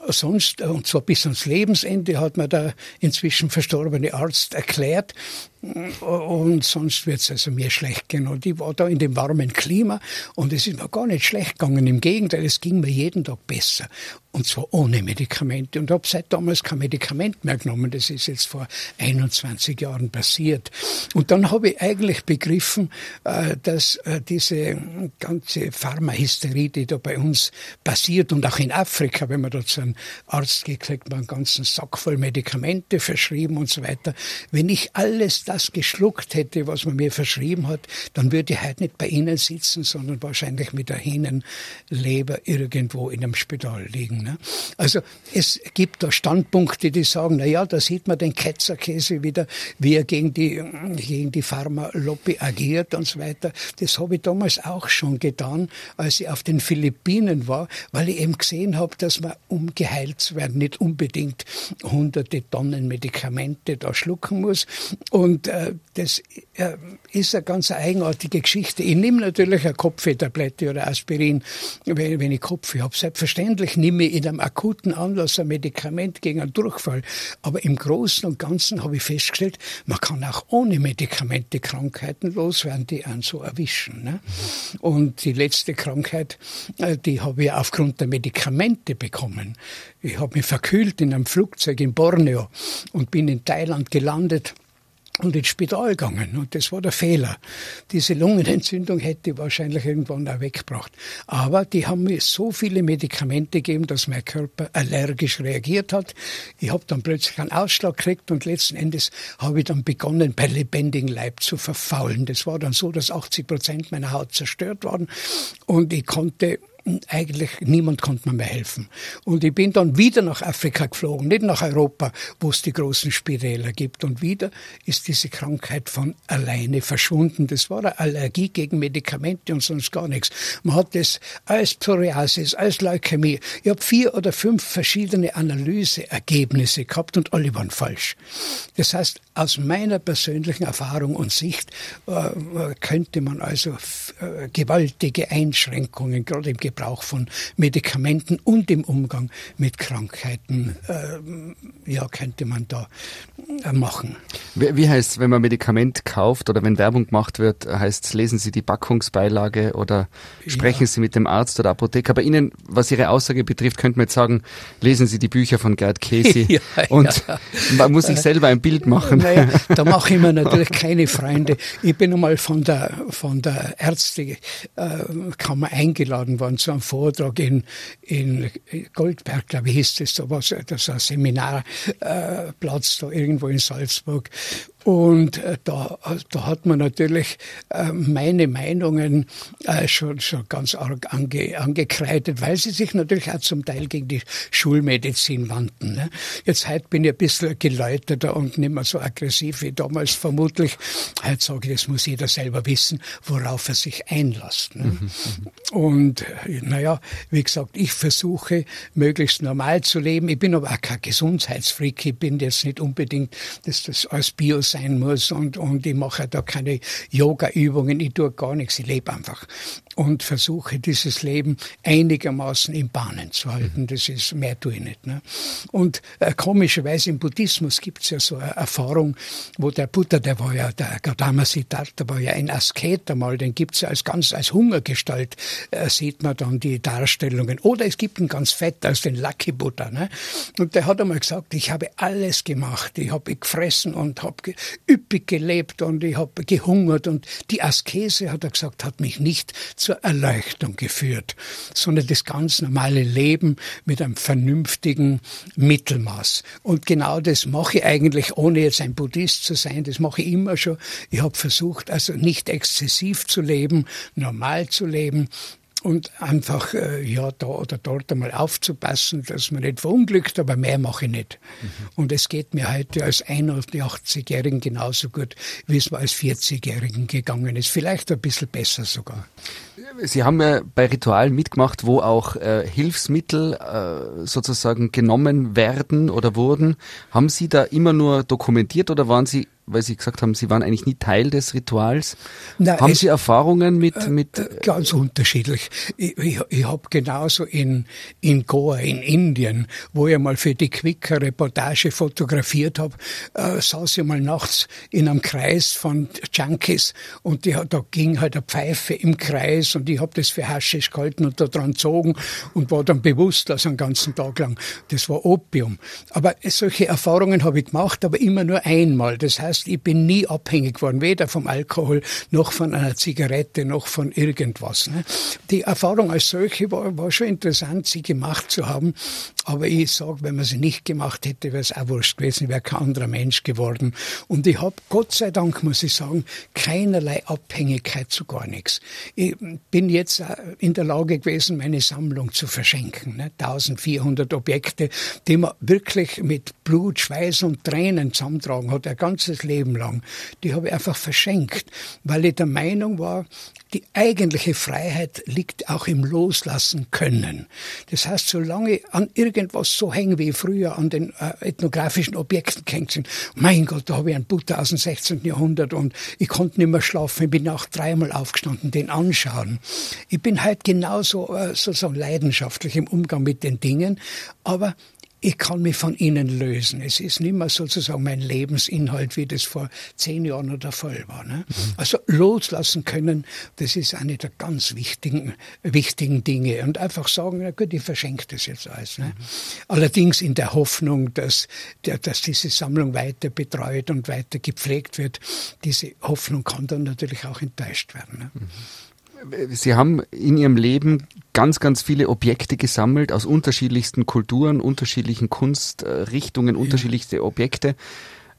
Sonst, und zwar bis ans Lebensende, hat mir der inzwischen verstorbene Arzt erklärt, und sonst wird es also mir schlecht gehen. Und ich war da in dem warmen Klima und es ist mir gar nicht schlecht gegangen. Im Gegenteil, es ging mir jeden Tag besser. Und zwar ohne Medikamente. Und habe seit damals kein Medikament mehr genommen. Das ist jetzt vor 21 Jahren passiert. Und dann habe ich eigentlich begriffen, äh, dass äh, diese ganze Pharmahysterie, die da bei uns passiert und auch in Afrika, wenn man da zu einem Arzt geht, kriegt man einen ganzen Sack voll Medikamente verschrieben und so weiter. Wenn ich alles das geschluckt hätte, was man mir verschrieben hat, dann würde ich heute nicht bei Ihnen sitzen, sondern wahrscheinlich mit der Hinenleber irgendwo in einem Spital liegen. Ne? Also es gibt da Standpunkte, die sagen, na ja, da sieht man den Ketzerkäse wieder, wie er gegen die, gegen die Pharmalobby agiert und so weiter. Das habe ich damals auch schon getan, als ich auf den Philippinen war, weil ich eben gesehen habe, dass man, um geheilt zu werden, nicht unbedingt hunderte Tonnen Medikamente da schlucken muss. Und und äh, das äh, ist eine ganz eigenartige Geschichte. Ich nehme natürlich eine Kopfwehtablette oder Aspirin, wenn, wenn ich Kopfweh habe. Selbstverständlich nehme ich in einem akuten Anlass ein Medikament gegen einen Durchfall. Aber im Großen und Ganzen habe ich festgestellt, man kann auch ohne Medikamente Krankheiten loswerden, die einen so erwischen. Ne? Und die letzte Krankheit, äh, die habe ich aufgrund der Medikamente bekommen. Ich habe mich verkühlt in einem Flugzeug in Borneo und bin in Thailand gelandet und ins Spital gegangen. Und das war der Fehler. Diese Lungenentzündung hätte ich wahrscheinlich irgendwann auch weggebracht. Aber die haben mir so viele Medikamente gegeben, dass mein Körper allergisch reagiert hat. Ich habe dann plötzlich einen Ausschlag gekriegt und letzten Endes habe ich dann begonnen, bei lebendigem Leib zu verfaulen. Das war dann so, dass 80 Prozent meiner Haut zerstört waren und ich konnte eigentlich niemand konnte mir mehr helfen. Und ich bin dann wieder nach Afrika geflogen, nicht nach Europa, wo es die großen Spiräler gibt. Und wieder ist diese Krankheit von alleine verschwunden. Das war eine Allergie gegen Medikamente und sonst gar nichts. Man hat das als Psoriasis, als Leukämie. Ich habe vier oder fünf verschiedene Analyseergebnisse gehabt und alle waren falsch. Das heißt, aus meiner persönlichen Erfahrung und Sicht äh, könnte man also äh, gewaltige Einschränkungen, gerade im Gebrauch von Medikamenten und im Umgang mit Krankheiten, äh, ja, könnte man da äh, machen. Wie, wie heißt es, wenn man Medikament kauft oder wenn Werbung gemacht wird, heißt es, lesen Sie die Packungsbeilage oder sprechen ja. Sie mit dem Arzt oder Apotheker. Bei Ihnen, was Ihre Aussage betrifft, könnte man jetzt sagen, lesen Sie die Bücher von Gerd Casey [LAUGHS] ja, und ja. man muss sich selber ein Bild machen. Naja, [LAUGHS] da mache ich mir natürlich keine Freunde. Ich bin einmal von der, von der Ärztekammer eingeladen worden zu einem Vortrag in, in Goldberg, glaube ich, hieß das, da war das ein Seminarplatz da irgendwo in Salzburg. Und äh, da, da hat man natürlich äh, meine Meinungen äh, schon, schon ganz arg ange, angekreidet, weil sie sich natürlich auch zum Teil gegen die Schulmedizin wandten. Ne? Jetzt heute bin ich ein bisschen geläuterter und nicht mehr so aggressiv wie damals vermutlich. Heute sage ich, das muss jeder selber wissen, worauf er sich einlässt. Ne? Mhm, mhm. und naja, wie gesagt, ich versuche möglichst normal zu leben. Ich bin aber auch kein Gesundheitsfreak. Ich bin jetzt nicht unbedingt, dass das als Bios sein muss und, und ich mache da keine Yoga-Übungen, ich tue gar nichts, ich lebe einfach und versuche dieses Leben einigermaßen in Bahnen zu halten. Das ist, mehr tue ich nicht. Ne? Und äh, komischerweise im Buddhismus gibt es ja so eine Erfahrung, wo der Buddha, der war ja, der Gautama Siddhartha war ja ein Asket einmal, den gibt es als ganz, als Hungergestalt, äh, sieht man dann die Darstellungen. Oder es gibt einen ganz fett als den Lucky Buddha. Ne? Und der hat einmal gesagt, ich habe alles gemacht. Ich habe gefressen und habe üppig gelebt und ich habe gehungert. Und die Askese, hat er gesagt, hat mich nicht zur Erleuchtung geführt, sondern das ganz normale Leben mit einem vernünftigen Mittelmaß. Und genau das mache ich eigentlich, ohne jetzt ein Buddhist zu sein, das mache ich immer schon. Ich habe versucht, also nicht exzessiv zu leben, normal zu leben, und einfach äh, ja da oder dort einmal aufzupassen, dass man nicht verunglückt, aber mehr mache ich nicht. Mhm. Und es geht mir heute als 81-Jährigen genauso gut, wie es mir als 40-Jährigen gegangen ist. Vielleicht ein bisschen besser sogar. Sie haben ja bei Ritualen mitgemacht, wo auch äh, Hilfsmittel äh, sozusagen genommen werden oder wurden. Haben Sie da immer nur dokumentiert oder waren Sie weil Sie gesagt haben, Sie waren eigentlich nie Teil des Rituals. Na, haben Sie Erfahrungen mit, äh, mit? Äh, ganz unterschiedlich. Ich, ich, ich habe genauso in, in Goa, in Indien, wo ich mal für die Quick Reportage fotografiert habe, äh, saß ich mal nachts in einem Kreis von Junkies und die, da ging halt eine Pfeife im Kreis und ich habe das für Haschisch gehalten und da dran gezogen und war dann bewusstlos einen ganzen Tag lang. Das war Opium. Aber solche Erfahrungen habe ich gemacht, aber immer nur einmal. Das heißt, heißt, ich bin nie abhängig geworden, weder vom Alkohol noch von einer Zigarette noch von irgendwas. Ne? Die Erfahrung als solche war, war schon interessant, sie gemacht zu haben. Aber ich sage, wenn man sie nicht gemacht hätte, wäre es auch wurscht gewesen, wäre kein anderer Mensch geworden. Und ich habe, Gott sei Dank, muss ich sagen, keinerlei Abhängigkeit zu gar nichts. Ich bin jetzt in der Lage gewesen, meine Sammlung zu verschenken. Ne? 1400 Objekte, die man wirklich mit Blut, Schweiß und Tränen zusammentragen hat, ein ganzes Leben lang. Die habe ich einfach verschenkt, weil ich der Meinung war, die eigentliche Freiheit liegt auch im Loslassen können. Das heißt, solange ich an irgendwas so hängen wie früher an den äh, ethnografischen Objekten gehängt sind, mein Gott, da habe ich einen Buddha aus dem 16. Jahrhundert und ich konnte nicht mehr schlafen, ich bin auch dreimal aufgestanden, den anschauen. Ich bin halt genauso äh, sozusagen leidenschaftlich im Umgang mit den Dingen, aber ich kann mich von ihnen lösen. Es ist nicht mehr sozusagen mein Lebensinhalt, wie das vor zehn Jahren noch der Fall war. Ne? Mhm. Also loslassen können, das ist eine der ganz wichtigen, wichtigen Dinge. Und einfach sagen, na gut, ich verschenke das jetzt alles. Ne? Mhm. Allerdings in der Hoffnung, dass, dass diese Sammlung weiter betreut und weiter gepflegt wird. Diese Hoffnung kann dann natürlich auch enttäuscht werden. Ne? Mhm. Sie haben in Ihrem Leben ganz, ganz viele Objekte gesammelt aus unterschiedlichsten Kulturen, unterschiedlichen Kunstrichtungen, ja. unterschiedlichste Objekte.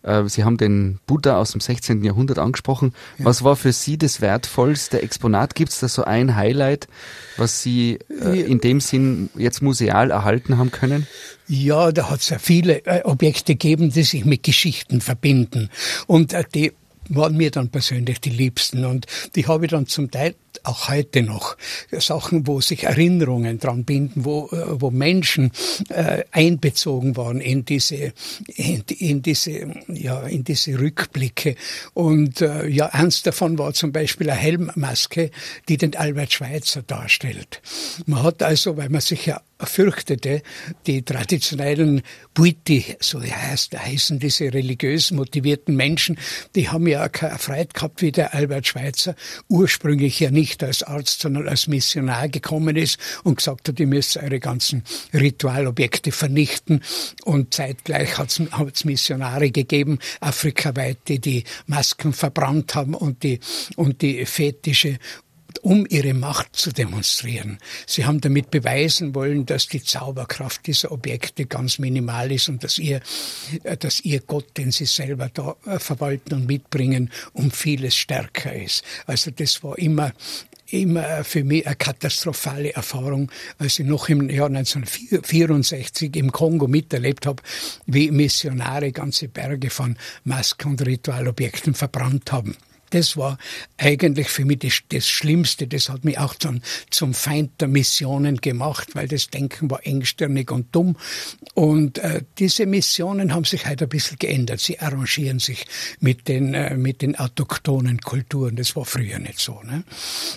Äh, Sie haben den Buddha aus dem 16. Jahrhundert angesprochen. Ja. Was war für Sie das wertvollste Exponat? Gibt es da so ein Highlight, was Sie äh, in dem Sinn jetzt museal erhalten haben können? Ja, da hat es ja viele äh, Objekte gegeben, die sich mit Geschichten verbinden. Und äh, die waren mir dann persönlich die liebsten. Und die habe ich dann zum Teil auch heute noch Sachen, wo sich Erinnerungen dran binden, wo, äh, wo Menschen äh, einbezogen waren in diese, in, in, diese, ja, in diese Rückblicke. Und äh, ja, eins davon war zum Beispiel eine Helmmaske, die den Albert Schweitzer darstellt. Man hat also, weil man sich ja fürchtete, die traditionellen Buiti, so heißt, heißen diese religiös motivierten Menschen, die haben ja keine Freiheit gehabt wie der Albert Schweitzer, ursprünglich ja nicht nicht als Arzt, sondern als Missionar gekommen ist und gesagt hat, ihr müsst eure ganzen Ritualobjekte vernichten. Und zeitgleich hat es Missionare gegeben, afrikaweit, die die Masken verbrannt haben und die, und die Fetische um ihre Macht zu demonstrieren. Sie haben damit beweisen wollen, dass die Zauberkraft dieser Objekte ganz minimal ist und dass ihr, äh, dass ihr Gott, den sie selber da äh, verwalten und mitbringen, um vieles stärker ist. Also das war immer immer für mich eine katastrophale Erfahrung, als ich noch im Jahr 1964 im Kongo miterlebt habe, wie Missionare ganze Berge von Masken und Ritualobjekten verbrannt haben. Das war eigentlich für mich das, das, Schlimmste. Das hat mich auch zum, zum Feind der Missionen gemacht, weil das Denken war engstirnig und dumm. Und äh, diese Missionen haben sich heute ein bisschen geändert. Sie arrangieren sich mit den, äh, mit den autochthonen Kulturen. Das war früher nicht so. Ne?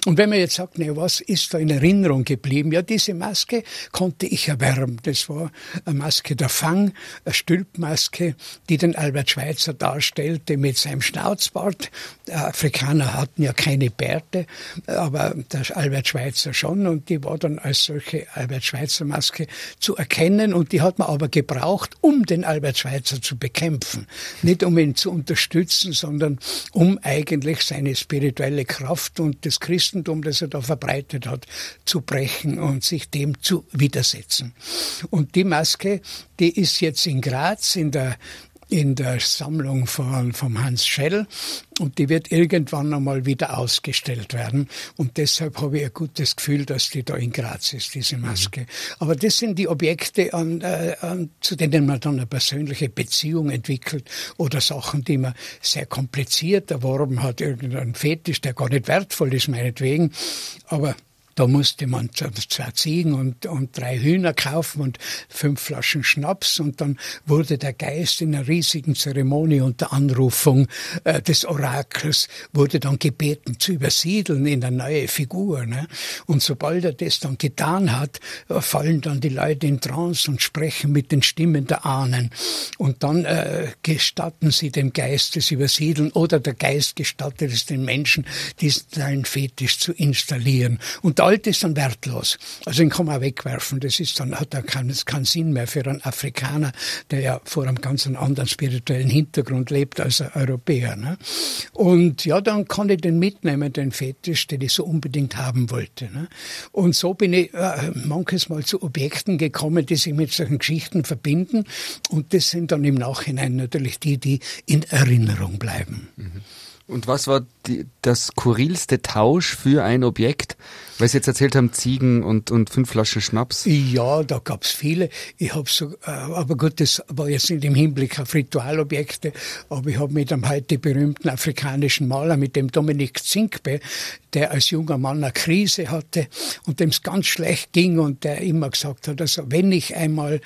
Und wenn man jetzt sagt, ne, was ist da in Erinnerung geblieben? Ja, diese Maske konnte ich erwerben. Das war eine Maske der Fang, eine Stülpmaske, die den Albert Schweitzer darstellte mit seinem Schnauzbart. Äh, Afrikaner hatten ja keine Bärte, aber der Albert Schweitzer schon und die war dann als solche Albert Schweitzer Maske zu erkennen und die hat man aber gebraucht, um den Albert Schweitzer zu bekämpfen. Nicht um ihn zu unterstützen, sondern um eigentlich seine spirituelle Kraft und das Christentum, das er da verbreitet hat, zu brechen und sich dem zu widersetzen. Und die Maske, die ist jetzt in Graz in der in der Sammlung von, vom Hans Schell und die wird irgendwann einmal wieder ausgestellt werden. Und deshalb habe ich ein gutes Gefühl, dass die da in Graz ist, diese Maske. Mhm. Aber das sind die Objekte, an, äh, an, zu denen man dann eine persönliche Beziehung entwickelt oder Sachen, die man sehr kompliziert erworben hat, irgendein Fetisch, der gar nicht wertvoll ist, meinetwegen. Aber da musste man zwei Ziegen und, und drei Hühner kaufen und fünf Flaschen Schnaps und dann wurde der Geist in einer riesigen Zeremonie unter Anrufung äh, des Orakels wurde dann gebeten zu übersiedeln in eine neue Figur. Ne? Und sobald er das dann getan hat, äh, fallen dann die Leute in Trance und sprechen mit den Stimmen der Ahnen. Und dann äh, gestatten sie dem Geist das Übersiedeln oder der Geist gestattet es den Menschen, diesen Fetisch zu installieren. Und alt ist dann wertlos. Also den kann man wegwerfen. Das ist dann, hat dann keinen, keinen Sinn mehr für einen Afrikaner, der ja vor einem ganz anderen spirituellen Hintergrund lebt als ein Europäer. Ne? Und ja, dann kann ich den mitnehmen, den Fetisch, den ich so unbedingt haben wollte. Ne? Und so bin ich äh, manches Mal zu Objekten gekommen, die sich mit solchen Geschichten verbinden. Und das sind dann im Nachhinein natürlich die, die in Erinnerung bleiben. Mhm. Und was war die, das skurrilste Tausch für ein Objekt? Weil Sie jetzt erzählt haben, Ziegen und, und fünf Flaschen Schnaps. Ja, da gab's viele. Ich habe so, äh, aber gut, das war jetzt nicht im Hinblick auf Ritualobjekte, aber ich habe mit einem heute berühmten afrikanischen Maler, mit dem Dominik Zinkbe, der als junger Mann eine Krise hatte und dem es ganz schlecht ging und der immer gesagt hat, also wenn ich einmal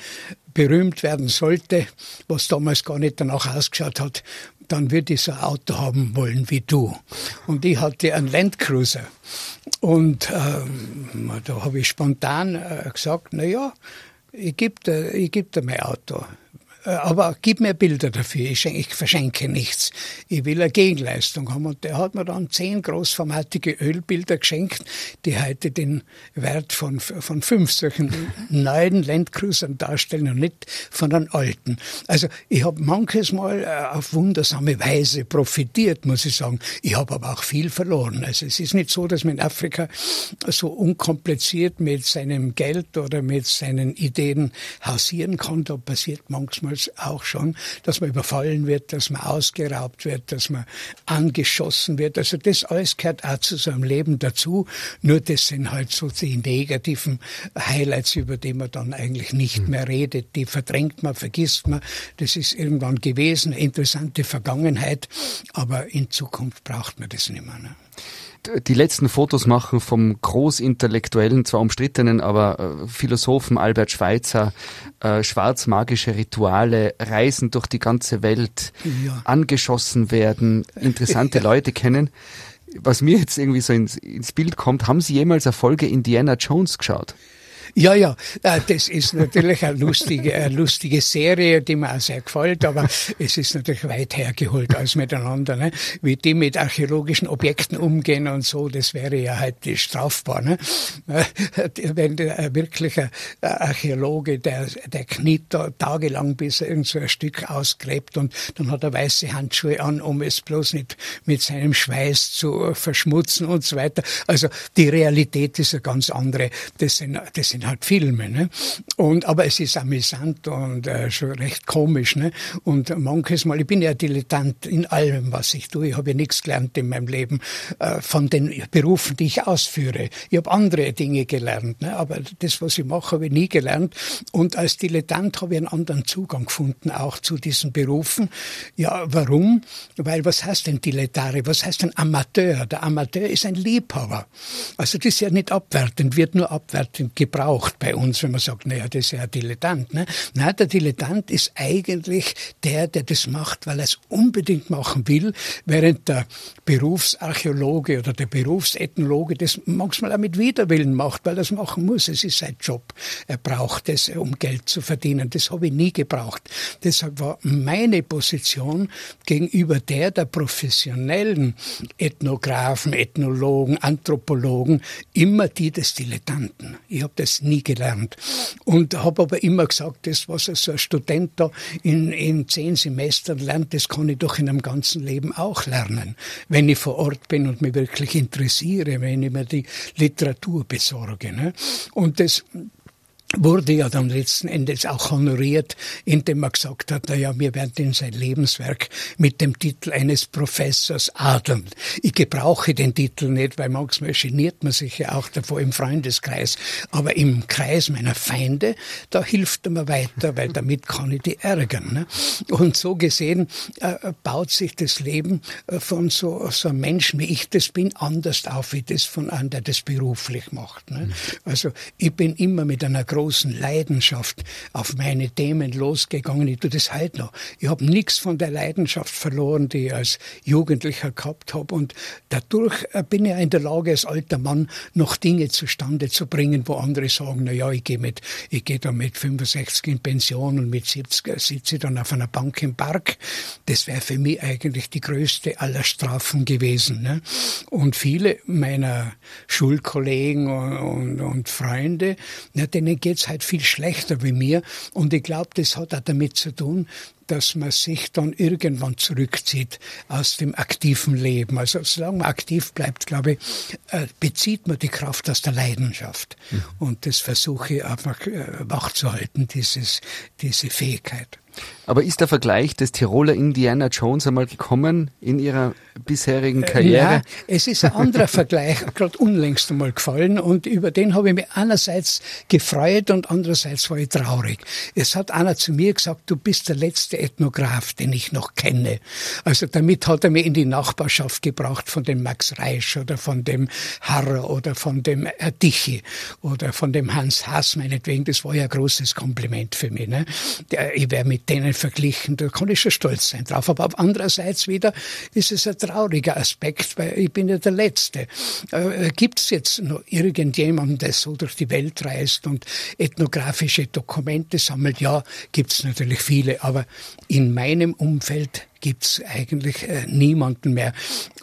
berühmt werden sollte, was damals gar nicht danach ausgeschaut hat, dann würde ich so ein Auto haben wollen wie du. Und ich hatte einen Landcruiser. Und ähm, da habe ich spontan äh, gesagt, na ja, ich gebe dir, ich geb dir mein Auto. Äh, aber gib mir Bilder dafür, ich, ich, verschenke nichts. Ich will eine Gegenleistung haben. Und der hat mir dann zehn großformatige Ölbilder geschenkt, die heute den Wert von, von fünf solchen neuen Landcruisern darstellen und nicht von den alten. Also ich habe manches Mal äh, auf wundersame Weise profitiert, muss ich sagen. Ich habe aber auch viel verloren. Also es ist nicht so, dass man in Afrika so unkompliziert mit seinem Geld oder mit seinen Ideen hausieren kann. Da passiert manchmal damals auch schon, dass man überfallen wird, dass man ausgeraubt wird, dass man angeschossen wird. Also das alles gehört auch zu seinem Leben dazu. Nur das sind halt so die negativen Highlights, über die man dann eigentlich nicht hm. mehr redet. Die verdrängt man, vergisst man. Das ist irgendwann gewesen, interessante Vergangenheit. Aber in Zukunft braucht man das nicht mehr. Ne? Die letzten Fotos machen vom großintellektuellen, zwar umstrittenen, aber äh, Philosophen Albert Schweitzer, äh, schwarzmagische Rituale, Reisen durch die ganze Welt, ja. angeschossen werden, interessante [LAUGHS] ja. Leute kennen. Was mir jetzt irgendwie so ins, ins Bild kommt, haben Sie jemals Erfolge Indiana Jones geschaut? Ja, ja, äh, das ist natürlich eine lustige, eine lustige Serie, die mir auch sehr gefällt, aber es ist natürlich weit hergeholt als miteinander. Ne? Wie die mit archäologischen Objekten umgehen und so, das wäre ja halt strafbar. Ne? Äh, wenn der wirkliche Archäologe, der, der kniet da tagelang, bis er irgend so ein Stück ausgräbt und dann hat er weiße Handschuhe an, um es bloß nicht mit seinem Schweiß zu verschmutzen und so weiter. Also die Realität ist eine ganz andere. Das sind, das sind sind halt Filme. Ne? Und, aber es ist amüsant und äh, schon recht komisch. Ne? Und manches Mal, ich bin ja Dilettant in allem, was ich tue. Ich habe ja nichts gelernt in meinem Leben äh, von den Berufen, die ich ausführe. Ich habe andere Dinge gelernt, ne? aber das, was ich mache, habe ich nie gelernt. Und als Dilettant habe ich einen anderen Zugang gefunden, auch zu diesen Berufen. Ja, warum? Weil was heißt denn Dilettare? Was heißt denn Amateur? Der Amateur ist ein Liebhaber. Also das ist ja nicht abwertend, wird nur abwertend gebraucht bei uns, wenn man sagt, naja, das ist ja ein Dilettant. Ne? Nein, der Dilettant ist eigentlich der, der das macht, weil er es unbedingt machen will, während der Berufsarchäologe oder der Berufsethnologe das manchmal auch mit Widerwillen macht, weil er es machen muss. Es ist sein Job. Er braucht es, um Geld zu verdienen. Das habe ich nie gebraucht. Deshalb war meine Position gegenüber der der professionellen Ethnografen, Ethnologen, Anthropologen immer die des Dilettanten. Ich habe das nie gelernt und habe aber immer gesagt, das, was so ein Student da in, in zehn Semestern lernt, das kann ich doch in einem ganzen Leben auch lernen, wenn ich vor Ort bin und mich wirklich interessiere, wenn ich mir die Literatur besorge. Ne? Und das wurde ja dann letzten Endes auch honoriert, indem er gesagt hat, na ja, wir werden in sein Lebenswerk mit dem Titel eines Professors adeln. Ich gebrauche den Titel nicht, weil manchmal geniert man sich ja auch davor im Freundeskreis. Aber im Kreis meiner Feinde, da hilft er mir weiter, weil damit kann ich die ärgern. Ne? Und so gesehen äh, baut sich das Leben äh, von so, so einem Menschen, wie ich das bin, anders auf, wie das von einem, der das beruflich macht. Ne? Also ich bin immer mit einer großen Leidenschaft auf meine Themen losgegangen. Ich tue das heute noch. Ich habe nichts von der Leidenschaft verloren, die ich als Jugendlicher gehabt habe. Und dadurch äh, bin ich in der Lage, als alter Mann noch Dinge zustande zu bringen, wo andere sagen, na ja, ich gehe mit, ich gehe da mit 65 in Pension und mit 70 sitze ich dann auf einer Bank im Park. Das wäre für mich eigentlich die größte aller Strafen gewesen. Ne? Und viele meiner Schulkollegen und, und, und Freunde, na, denen geht's halt viel schlechter wie mir. Und ich glaube, das hat auch damit zu tun, dass man sich dann irgendwann zurückzieht aus dem aktiven Leben. Also solange man aktiv bleibt, glaube ich, äh, bezieht man die Kraft aus der Leidenschaft. Mhm. Und das versuche ich einfach äh, wachzuhalten, dieses, diese Fähigkeit. Aber ist der Vergleich des Tiroler Indiana Jones einmal gekommen in Ihrer bisherigen äh, Karriere? Ja, es ist ein anderer Vergleich gerade unlängst einmal gefallen und über den habe ich mich einerseits gefreut und andererseits war ich traurig. Es hat einer zu mir gesagt, du bist der letzte Ethnograph, den ich noch kenne. Also damit hat er mich in die Nachbarschaft gebracht von dem Max Reisch oder von dem Harrer oder von dem Dichi oder von dem Hans Haas meinetwegen. Das war ja ein großes Kompliment für mich. Ne? Ich wäre mit denen verglichen, da kann ich schon stolz sein drauf. Aber andererseits wieder ist es ein trauriger Aspekt, weil ich bin ja der Letzte. Äh, Gibt es jetzt noch irgendjemanden, der so durch die Welt reist und ethnografische Dokumente sammelt? Ja, gibt es natürlich viele, aber in meinem Umfeld gibt's eigentlich äh, niemanden mehr.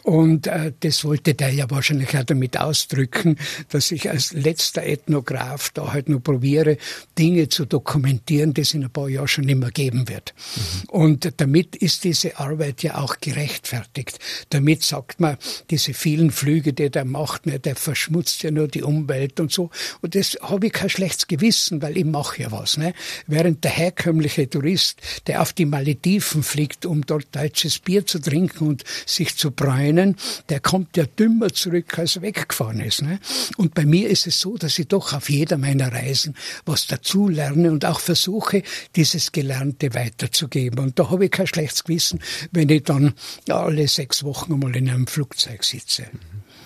Und äh, das wollte der ja wahrscheinlich auch damit ausdrücken, dass ich als letzter Ethnograph da halt nur probiere, Dinge zu dokumentieren, die es in ein paar Jahren schon nicht mehr geben wird. Mhm. Und damit ist diese Arbeit ja auch gerechtfertigt. Damit sagt man, diese vielen Flüge, die der macht, ne, der verschmutzt ja nur die Umwelt und so. Und das habe ich kein schlechtes Gewissen, weil ich mache ja was. Ne? Während der herkömmliche Tourist, der auf die Malediven fliegt, um dort deutsches Bier zu trinken und sich zu bräunen, der kommt ja dümmer zurück, als er weggefahren ist. Ne? Und bei mir ist es so, dass ich doch auf jeder meiner Reisen was dazu lerne und auch versuche, dieses Gelernte weiterzugeben. Und da habe ich kein schlechtes Gewissen, wenn ich dann alle sechs Wochen mal in einem Flugzeug sitze.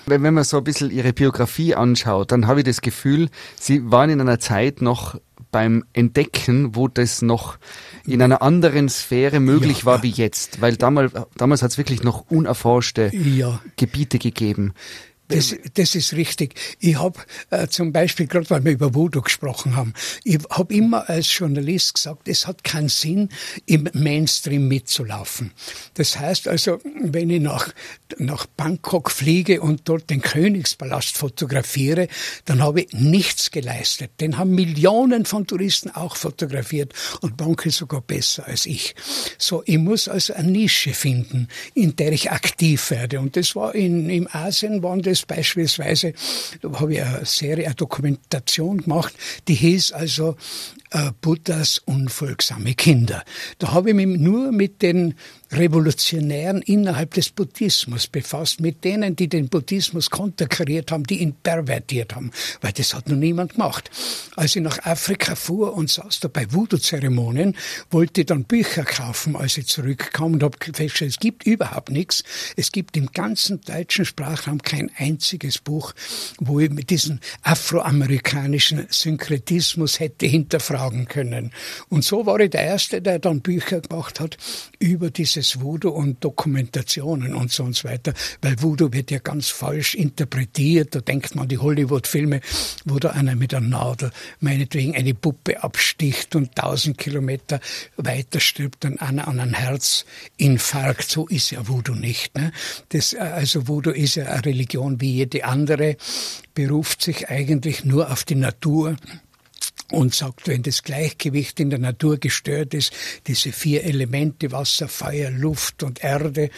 Wenn man so ein bisschen Ihre Biografie anschaut, dann habe ich das Gefühl, Sie waren in einer Zeit noch beim Entdecken, wo das noch in einer anderen Sphäre möglich ja, war wie jetzt. Weil damals, damals hat es wirklich noch unerforschte ja. Gebiete gegeben. Das, das ist richtig. Ich habe äh, zum Beispiel, gerade weil wir über Voodoo gesprochen haben, ich habe immer als Journalist gesagt, es hat keinen Sinn, im Mainstream mitzulaufen. Das heißt also, wenn ich nach, nach Bangkok fliege und dort den Königspalast fotografiere, dann habe ich nichts geleistet. Den haben Millionen von Touristen auch fotografiert und manche sogar besser als ich. So, ich muss also eine Nische finden, in der ich aktiv werde. Und das war in, in Asien waren das ist beispielsweise, habe ich eine Serie, eine Dokumentation gemacht, die hieß also äh, Buddhas unfolgsame Kinder. Da habe ich mich nur mit den Revolutionären innerhalb des Buddhismus befasst, mit denen, die den Buddhismus konterkariert haben, die ihn pervertiert haben, weil das hat noch niemand gemacht. Als ich nach Afrika fuhr und saß da bei Voodoo-Zeremonien, wollte ich dann Bücher kaufen, als ich zurückkam und habe festgestellt, es gibt überhaupt nichts. Es gibt im ganzen deutschen Sprachraum kein einziges Buch, wo ich mit diesem afroamerikanischen Synkretismus hätte hinterfragen können. Und so war ich der Erste, der dann Bücher gemacht hat über diese dieses Voodoo und Dokumentationen und so und so weiter, weil Voodoo wird ja ganz falsch interpretiert. Da denkt man die Hollywood-Filme, wo da einer mit einer Nadel meinetwegen eine Puppe absticht und tausend Kilometer weiter stirbt dann einer an einem Herzinfarkt. So ist ja Voodoo nicht. Ne? Das, also Voodoo ist ja eine Religion wie jede andere, beruft sich eigentlich nur auf die Natur und sagt, wenn das Gleichgewicht in der Natur gestört ist, diese vier Elemente Wasser, Feuer, Luft und Erde,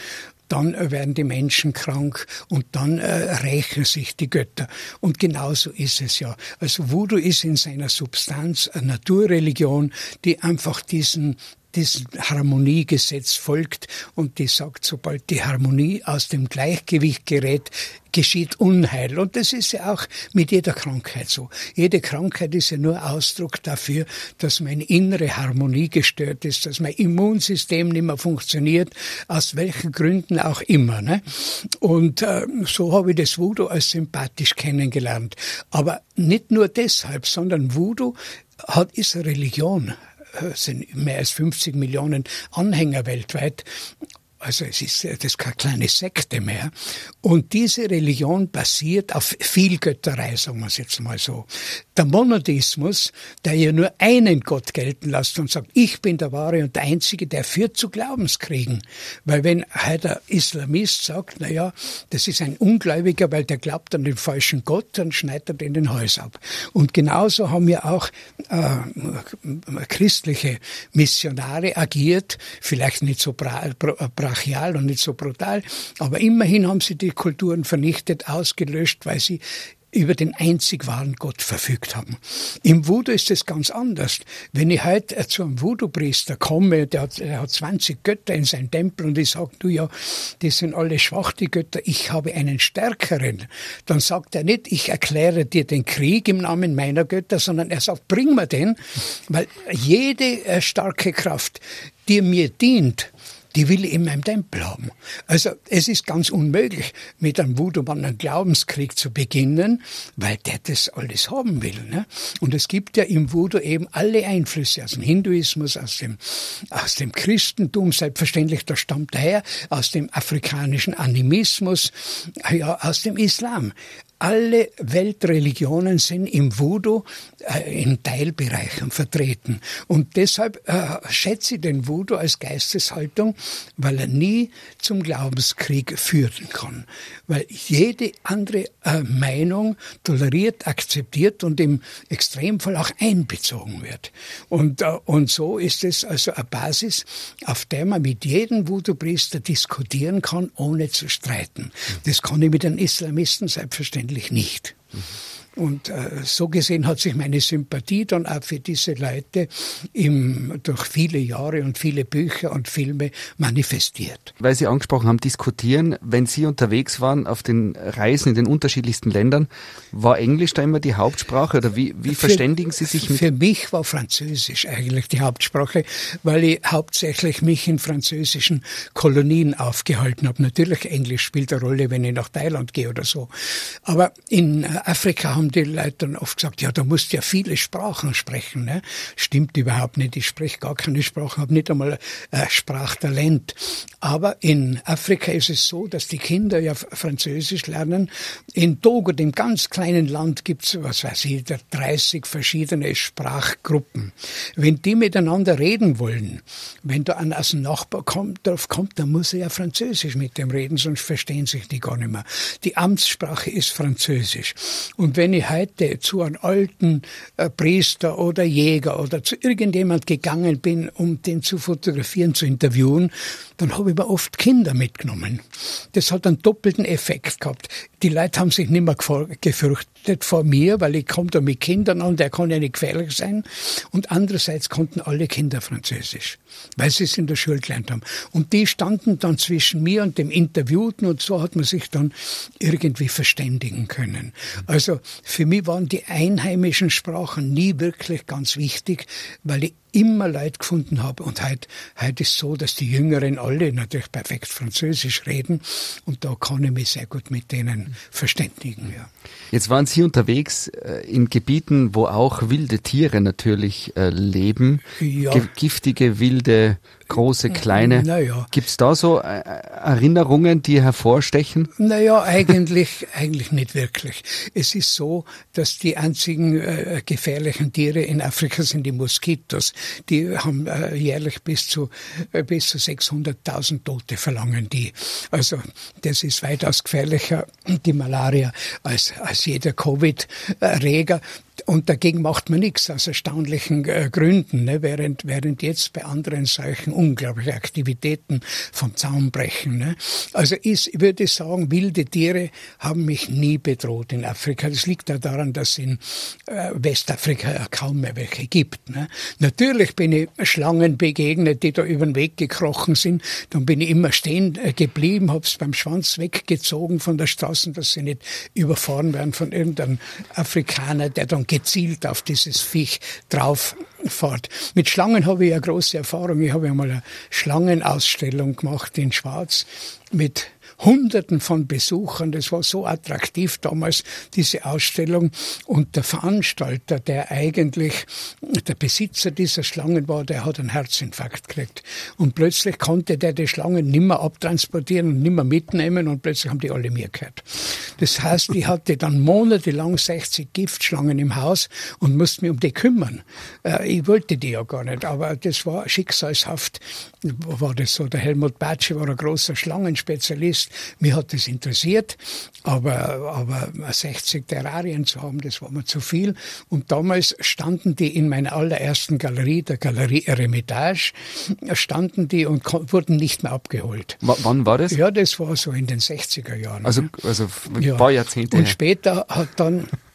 dann werden die Menschen krank und dann äh, rächen sich die Götter. Und genauso ist es ja. Also Voodoo ist in seiner Substanz eine Naturreligion, die einfach diesen diesem Harmoniegesetz folgt und die sagt, sobald die Harmonie aus dem Gleichgewicht gerät, geschieht Unheil. Und das ist ja auch mit jeder Krankheit so. Jede Krankheit ist ja nur Ausdruck dafür, dass meine innere Harmonie gestört ist, dass mein Immunsystem nicht mehr funktioniert, aus welchen Gründen auch immer. Ne? Und äh, so habe ich das Voodoo als sympathisch kennengelernt. Aber nicht nur deshalb, sondern Voodoo hat, ist Religion sind mehr als 50 Millionen Anhänger weltweit. Also es ist das ist keine kleine Sekte mehr. Und diese Religion basiert auf Vielgötterei, sagen wir es jetzt mal so. Der Monotheismus, der ja nur einen Gott gelten lässt und sagt, ich bin der Wahre und der Einzige, der führt zu Glaubenskriegen. Weil wenn heute der Islamist sagt, na ja, das ist ein Ungläubiger, weil der glaubt an den falschen Gott, dann schneidet er den den Hals ab. Und genauso haben ja auch äh, christliche Missionare agiert, vielleicht nicht so bra bra brachial und nicht so brutal, aber immerhin haben sie die Kulturen vernichtet, ausgelöscht, weil sie über den einzig wahren Gott verfügt haben. Im Voodoo ist es ganz anders. Wenn ich heute zu einem Voodoo-Priester komme, der hat, der hat 20 Götter in seinem Tempel und ich sage, du ja, die sind alle schwach, die Götter, ich habe einen stärkeren, dann sagt er nicht, ich erkläre dir den Krieg im Namen meiner Götter, sondern er sagt, bring mir den, weil jede äh, starke Kraft, die mir dient, die will ich in meinem Tempel haben. Also es ist ganz unmöglich, mit einem Voodoo-Mann einen Glaubenskrieg zu beginnen, weil der das alles haben will. Ne? Und es gibt ja im Voodoo eben alle Einflüsse aus dem Hinduismus, aus dem, aus dem Christentum, selbstverständlich, das stammt daher, aus dem afrikanischen Animismus, ja, aus dem Islam alle Weltreligionen sind im Voodoo äh, in Teilbereichen vertreten. Und deshalb äh, schätze ich den Voodoo als Geisteshaltung, weil er nie zum Glaubenskrieg führen kann. Weil jede andere äh, Meinung toleriert, akzeptiert und im Extremfall auch einbezogen wird. Und, äh, und so ist es also eine Basis, auf der man mit jedem Voodoo-Priester diskutieren kann, ohne zu streiten. Das kann ich mit den Islamisten selbstverständlich eigentlich nicht. Mhm. Und äh, so gesehen hat sich meine Sympathie dann auch für diese Leute im, durch viele Jahre und viele Bücher und Filme manifestiert. Weil Sie angesprochen haben, diskutieren, wenn Sie unterwegs waren auf den Reisen in den unterschiedlichsten Ländern, war Englisch da immer die Hauptsprache oder wie, wie für, verständigen Sie sich mit? Für mich war Französisch eigentlich die Hauptsprache, weil ich hauptsächlich mich in französischen Kolonien aufgehalten habe. Natürlich Englisch spielt eine Rolle, wenn ich nach Thailand gehe oder so. Aber in Afrika haben die Leute dann oft gesagt, ja, da musst ja viele Sprachen sprechen. Ne? Stimmt überhaupt nicht. Ich spreche gar keine Sprache, habe nicht einmal äh, Sprachtalent. Aber in Afrika ist es so, dass die Kinder ja Französisch lernen. In Togo, dem ganz kleinen Land, gibt es, was weiß ich, 30 verschiedene Sprachgruppen. Wenn die miteinander reden wollen, wenn da einer aus dem Nachbar kommt, drauf kommt, dann muss er ja Französisch mit dem reden, sonst verstehen sich die gar nicht mehr. Die Amtssprache ist Französisch. Und wenn wenn ich heute zu einem alten äh, Priester oder Jäger oder zu irgendjemand gegangen bin, um den zu fotografieren, zu interviewen, dann habe ich mir oft Kinder mitgenommen. Das hat einen doppelten Effekt gehabt. Die Leute haben sich nicht mehr gefürchtet vor mir, weil ich komme da mit Kindern an, der kann ja nicht gefährlich sein. Und andererseits konnten alle Kinder Französisch, weil sie es in der Schule gelernt haben. Und die standen dann zwischen mir und dem Interviewten und so hat man sich dann irgendwie verständigen können. Also für mich waren die einheimischen Sprachen nie wirklich ganz wichtig, weil ich immer Leid gefunden habe. Und heute, heute ist so, dass die Jüngeren alle natürlich perfekt Französisch reden. Und da kann ich mich sehr gut mit denen verständigen. Ja. Jetzt waren Sie unterwegs äh, in Gebieten, wo auch wilde Tiere natürlich äh, leben. Ja. Giftige, wilde große, kleine. Naja. Gibt es da so äh, Erinnerungen, die hervorstechen? Naja, [LAUGHS] eigentlich, eigentlich nicht wirklich. Es ist so, dass die einzigen äh, gefährlichen Tiere in Afrika sind die Moskitos. Die haben äh, jährlich bis zu, äh, bis zu 600.000 Tote verlangen die. Also das ist weitaus gefährlicher, die Malaria, als, als jeder Covid-Erreger. Und dagegen macht man nichts aus erstaunlichen äh, Gründen, ne? während, während jetzt bei anderen solchen unglaubliche Aktivitäten vom Zaun brechen. Ne? Also ist, ich würde sagen, wilde Tiere haben mich nie bedroht in Afrika. Das liegt ja daran, dass es in äh, Westafrika ja kaum mehr welche gibt. Ne? Natürlich bin ich Schlangen begegnet, die da über den Weg gekrochen sind. Dann bin ich immer stehen äh, geblieben, habe es beim Schwanz weggezogen von der Straße, dass sie nicht überfahren werden von irgendeinem Afrikaner, der dann gezielt auf dieses Viech drauf fährt. Mit Schlangen habe ich ja große Erfahrung. Ich habe ja mal eine Schlangenausstellung gemacht in Schwarz mit Hunderten von Besuchern. Das war so attraktiv damals, diese Ausstellung. Und der Veranstalter, der eigentlich der Besitzer dieser Schlangen war, der hat einen Herzinfarkt gekriegt. Und plötzlich konnte der die Schlangen nimmer abtransportieren und nimmer mitnehmen und plötzlich haben die alle mir gehört. Das heißt, ich hatte dann monatelang 60 Giftschlangen im Haus und musste mich um die kümmern. Äh, ich wollte die ja gar nicht, aber das war schicksalshaft, war das so. Der Helmut Batsche war ein großer Schlangenspezialist mir hat das interessiert, aber, aber 60 Terrarien zu haben, das war mir zu viel. Und damals standen die in meiner allerersten Galerie, der Galerie Eremitage, standen die und wurden nicht mehr abgeholt. W wann war das? Ja, das war so in den 60er Jahren. Also, also ein ja. paar Jahrzehnte. Und später hat dann [LAUGHS]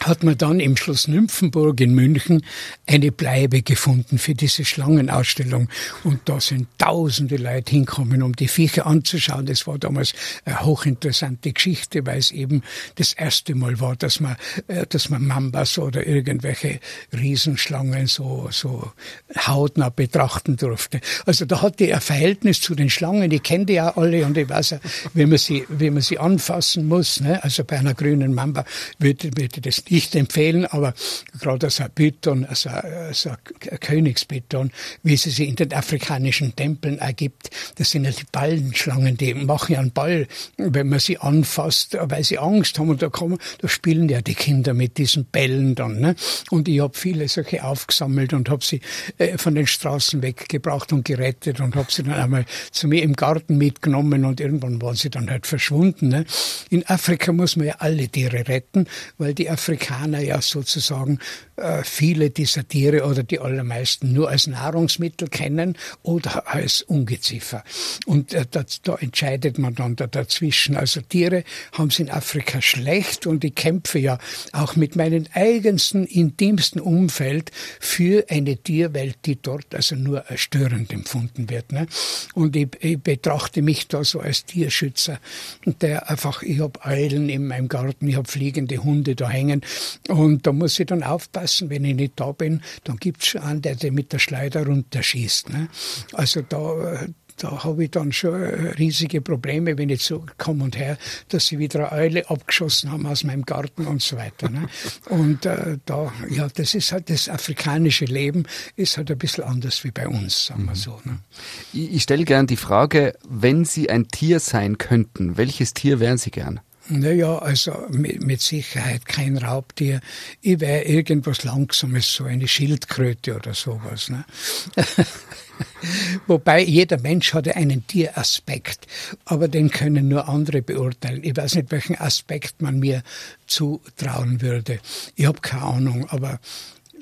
hat man dann im Schloss Nymphenburg in München eine Bleibe gefunden für diese Schlangenausstellung. Und da sind tausende Leute hinkommen, um die Viecher anzuschauen. Das war damals eine hochinteressante Geschichte, weil es eben das erste Mal war, dass man, äh, dass man Mambas oder irgendwelche Riesenschlangen so, so hautnah betrachten durfte. Also da hatte er Verhältnis zu den Schlangen. Ich kenne die ja alle und ich weiß ja, wie man sie, wie man sie anfassen muss. Ne? Also bei einer grünen Mamba würde, würde das nicht empfehlen, aber gerade als ein Python, als ein, als ein Königspython, wie sie sich in den afrikanischen Tempeln ergibt, das sind ja die Ballenschlangen, die machen ja einen Ball, wenn man sie anfasst, weil sie Angst haben und da kommen, da spielen ja die Kinder mit diesen Bällen dann. Ne? Und ich habe viele solche aufgesammelt und habe sie äh, von den Straßen weggebracht und gerettet und habe sie dann einmal zu mir im Garten mitgenommen und irgendwann waren sie dann halt verschwunden. Ne? In Afrika muss man ja alle Tiere retten, weil die Afrikaner Amerikaner ja sozusagen äh, viele dieser Tiere oder die allermeisten nur als Nahrungsmittel kennen oder als Ungeziefer. Und äh, da, da, entscheidet man dann da dazwischen. Also Tiere haben es in Afrika schlecht und ich kämpfe ja auch mit meinem eigensten, intimsten Umfeld für eine Tierwelt, die dort also nur störend empfunden wird. Ne? Und ich, ich betrachte mich da so als Tierschützer, der einfach, ich habe Eulen in meinem Garten, ich habe fliegende Hunde da hängen und da muss ich dann aufpassen, wenn ich nicht da bin, dann gibt's schon einen, der dir mit der Schleuder runterschießt. Ne? Also da, da habe ich dann schon riesige Probleme, wenn ich so komme und her, dass sie wieder eine Eule abgeschossen haben aus meinem Garten und so weiter. Ne? Und äh, da, ja, das ist halt das afrikanische Leben ist halt ein bisschen anders wie bei uns, sagen wir mhm. so. Ne? Ich, ich stelle gern die Frage, wenn Sie ein Tier sein könnten, welches Tier wären Sie gern? Naja, also mit, mit Sicherheit kein Raubtier. Ich wäre irgendwas Langsames, so eine Schildkröte oder sowas. Ne? [LAUGHS] Wobei jeder Mensch hat einen Tieraspekt, aber den können nur andere beurteilen. Ich weiß nicht, welchen Aspekt man mir zutrauen würde. Ich habe keine Ahnung, aber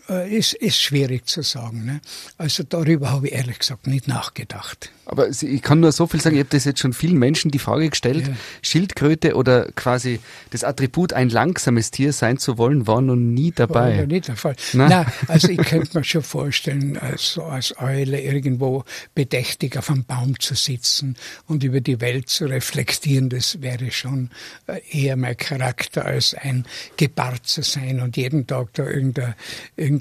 ist, ist schwierig zu sagen. Ne? Also darüber habe ich ehrlich gesagt nicht nachgedacht. Aber ich kann nur so viel sagen, ich habe das jetzt schon vielen Menschen die Frage gestellt, ja. Schildkröte oder quasi das Attribut, ein langsames Tier sein zu wollen, war noch nie dabei. War nicht der Fall. Nein. Nein, also ich könnte mir schon vorstellen, als, als Eule irgendwo bedächtig auf einem Baum zu sitzen und über die Welt zu reflektieren, das wäre schon äh, eher mein Charakter, als ein Gebart zu sein und jeden Tag da irgendeine,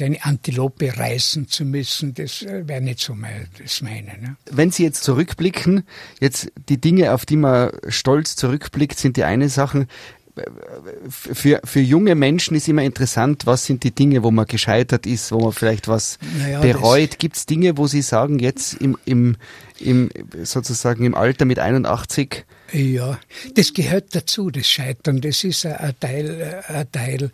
irgendeine Antilope reißen zu müssen, das äh, wäre nicht so mein, das meine. Ne? Wenn Sie jetzt zurückblicken, jetzt die Dinge, auf die man stolz zurückblickt, sind die eine Sache. Für, für junge Menschen ist immer interessant, was sind die Dinge, wo man gescheitert ist, wo man vielleicht was naja, bereut. Gibt es Dinge, wo Sie sagen, jetzt im, im, im, sozusagen im Alter mit 81, ja, das gehört dazu, das Scheitern. Das ist ein Teil, ein Teil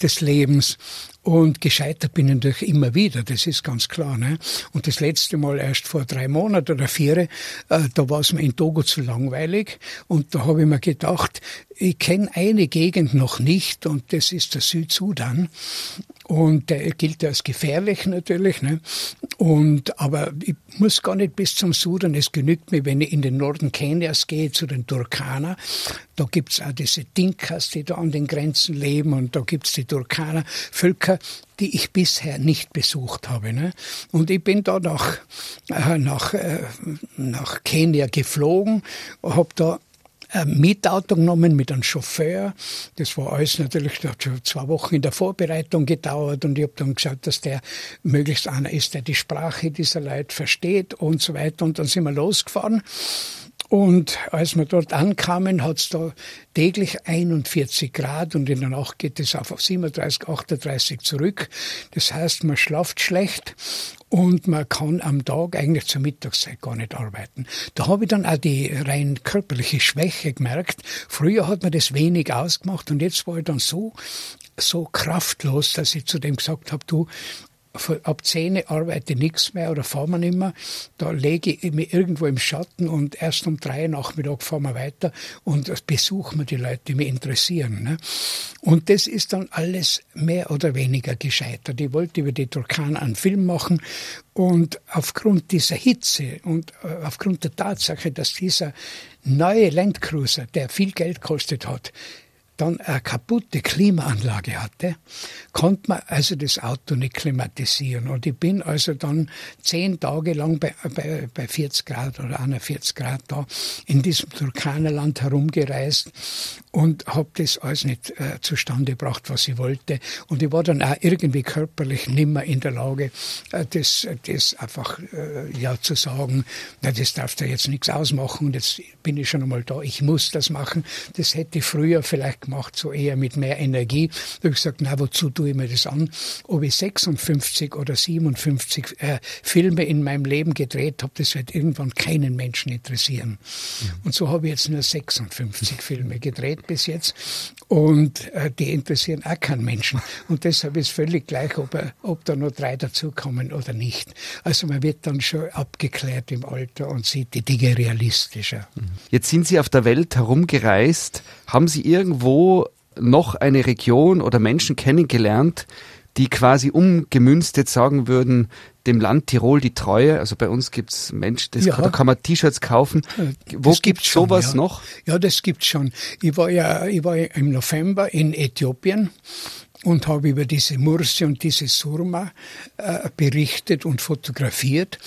des Lebens. Und gescheitert bin ich natürlich immer wieder, das ist ganz klar. Ne? Und das letzte Mal erst vor drei Monaten oder vier, äh, da war es mir in Togo zu langweilig. Und da habe ich mir gedacht, ich kenne eine Gegend noch nicht und das ist der Südsudan. Und der gilt als gefährlich natürlich. Ne? Und, aber ich muss gar nicht bis zum Sudan. Es genügt mir, wenn ich in den Norden Kenias gehe, zu den Turkana. Da gibt's auch diese Dinkas, die da an den Grenzen leben. Und da gibt's die Turkana-Völker, die ich bisher nicht besucht habe. Ne? Und ich bin da nach, äh, nach, äh, nach Kenia geflogen, habe da Mietauto genommen mit einem Chauffeur. Das war alles natürlich, das hat schon zwei Wochen in der Vorbereitung gedauert und ich habe dann gesagt, dass der möglichst einer ist, der die Sprache dieser Leute versteht und so weiter. Und dann sind wir losgefahren. Und als wir dort ankamen, hat es da täglich 41 Grad und in der Nacht geht es auf 37, 38 zurück. Das heißt, man schlaft schlecht und man kann am Tag eigentlich zur Mittagszeit gar nicht arbeiten. Da habe ich dann auch die rein körperliche Schwäche gemerkt. Früher hat man das wenig ausgemacht und jetzt war ich dann so so kraftlos, dass ich zu dem gesagt habe, du, ab 10 arbeite ich nichts mehr oder fahren wir nicht. Da lege ich mich irgendwo im Schatten und erst um drei Nachmittag fahren wir weiter und besuchen wir die Leute, die mich interessieren. Ne? Und das ist dann alles mehr oder weniger gescheitert. Ich wollte über die Turkan einen Film machen und aufgrund dieser Hitze und äh, aufgrund der Tatsache, dass dieser neue Landcruiser, der viel Geld kostet hat, dann eine kaputte Klimaanlage hatte, konnte man also das Auto nicht klimatisieren. Und ich bin also dann zehn Tage lang bei, bei, bei 40 Grad oder 41 Grad da in diesem Turkanerland herumgereist und habe das alles nicht äh, zustande gebracht, was ich wollte. Und ich war dann auch irgendwie körperlich nimmer in der Lage, äh, das, das einfach äh, ja zu sagen, na, das darf da jetzt nichts ausmachen jetzt bin ich schon einmal da, ich muss das machen. Das hätte ich früher vielleicht gemacht, so eher mit mehr Energie. Da habe ich gesagt, na, wozu tue ich mir das an? Ob ich 56 oder 57 äh, Filme in meinem Leben gedreht habe, das wird irgendwann keinen Menschen interessieren. Mhm. Und so habe ich jetzt nur 56 Filme gedreht bis jetzt. Und äh, die interessieren auch keinen Menschen. Und deshalb ist völlig gleich, ob, er, ob da nur drei dazukommen oder nicht. Also man wird dann schon abgeklärt im Alter und sieht die Dinge realistischer. Mhm. Jetzt sind Sie auf der Welt herumgereist. Haben Sie irgendwo noch eine Region oder Menschen kennengelernt, die quasi umgemünzt jetzt sagen würden, dem Land Tirol die Treue. Also bei uns gibt's Menschen, das, ja. da kann man T-Shirts kaufen. Wo das gibt's schon, sowas ja. noch? Ja, das gibt's schon. Ich war ja, ich war im November in Äthiopien und habe über diese Mursi und diese Surma äh, berichtet und fotografiert.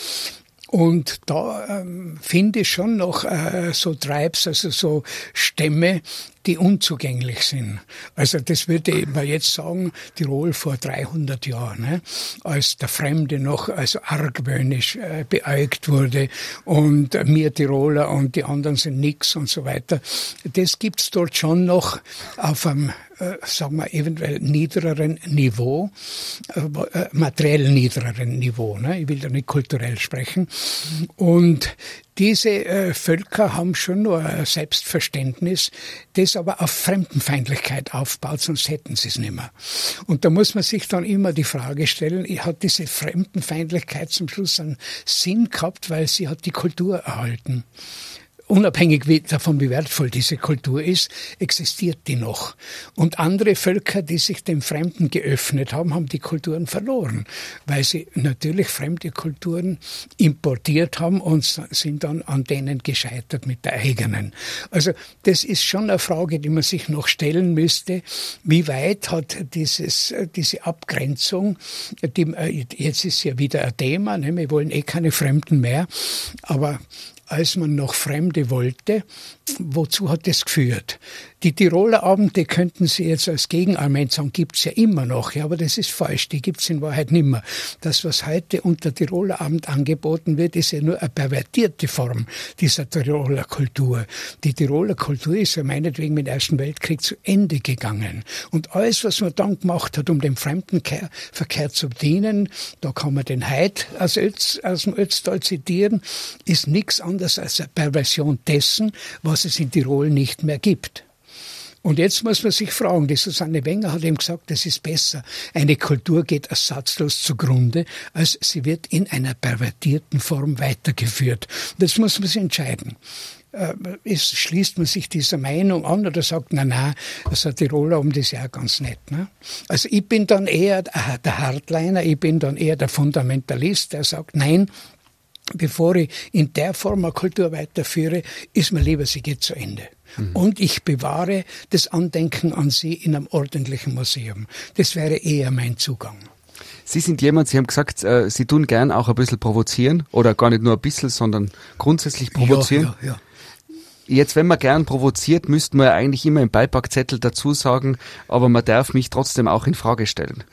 Und da ähm, finde ich schon noch äh, so Tribes, also so Stämme, die unzugänglich sind. Also das würde man jetzt sagen, Tirol vor 300 Jahren, ne? als der Fremde noch also argwöhnisch äh, beäugt wurde und mir Tiroler und die anderen sind nix und so weiter. Das gibt's dort schon noch auf einem äh, sagen wir, eventuell niedereren Niveau, äh, äh materiell niedereren Niveau. Ne? Ich will da nicht kulturell sprechen. Und Diese äh, Völker haben schon nur Selbstverständnis, das aber auf Fremdenfeindlichkeit aufbaut, sonst hätten sie es nicht mehr. Und da muss man sich dann immer die Frage stellen, hat diese Fremdenfeindlichkeit zum Schluss einen Sinn gehabt, weil sie hat die Kultur erhalten unabhängig davon, wie wertvoll diese Kultur ist, existiert die noch. Und andere Völker, die sich dem Fremden geöffnet haben, haben die Kulturen verloren, weil sie natürlich fremde Kulturen importiert haben und sind dann an denen gescheitert mit der eigenen. Also das ist schon eine Frage, die man sich noch stellen müsste. Wie weit hat dieses, diese Abgrenzung, die, jetzt ist ja wieder ein Thema, ne? wir wollen eh keine Fremden mehr, aber als man noch Fremde wollte, wozu hat das geführt? Die Tiroler Abende könnten Sie jetzt als Gegenargument sagen, gibt's ja immer noch, ja, aber das ist falsch, die gibt's in Wahrheit nimmer. Das, was heute unter Tiroler Abend angeboten wird, ist ja nur eine pervertierte Form dieser Tiroler Kultur. Die Tiroler Kultur ist ja meinetwegen mit dem Ersten Weltkrieg zu Ende gegangen. Und alles, was man dann gemacht hat, um dem Fremdenverkehr zu dienen, da kann man den Heid aus, Ötz, aus dem Ötztal zitieren, ist nichts anderes als eine Perversion dessen, was es in Tirol nicht mehr gibt. Und jetzt muss man sich fragen, die Susanne Wenger hat eben gesagt, es ist besser. Eine Kultur geht ersatzlos zugrunde, als sie wird in einer pervertierten Form weitergeführt. Das muss man sich entscheiden ist, äh, schließt man sich dieser Meinung an oder sagt, na na, also Tiroler um das ja ganz nett. Ne? Also ich bin dann eher der Hardliner, ich bin dann eher der Fundamentalist, der sagt, nein, bevor ich in der Form eine Kultur weiterführe, ist mir lieber, sie geht zu Ende. Mhm. Und ich bewahre das Andenken an sie in einem ordentlichen Museum. Das wäre eher mein Zugang. Sie sind jemand, Sie haben gesagt, äh, Sie tun gern auch ein bisschen provozieren oder gar nicht nur ein bisschen, sondern grundsätzlich provozieren. Ja, ja, ja. Jetzt, wenn man gern provoziert, müsste man ja eigentlich immer im Beipackzettel dazu sagen, aber man darf mich trotzdem auch in Frage stellen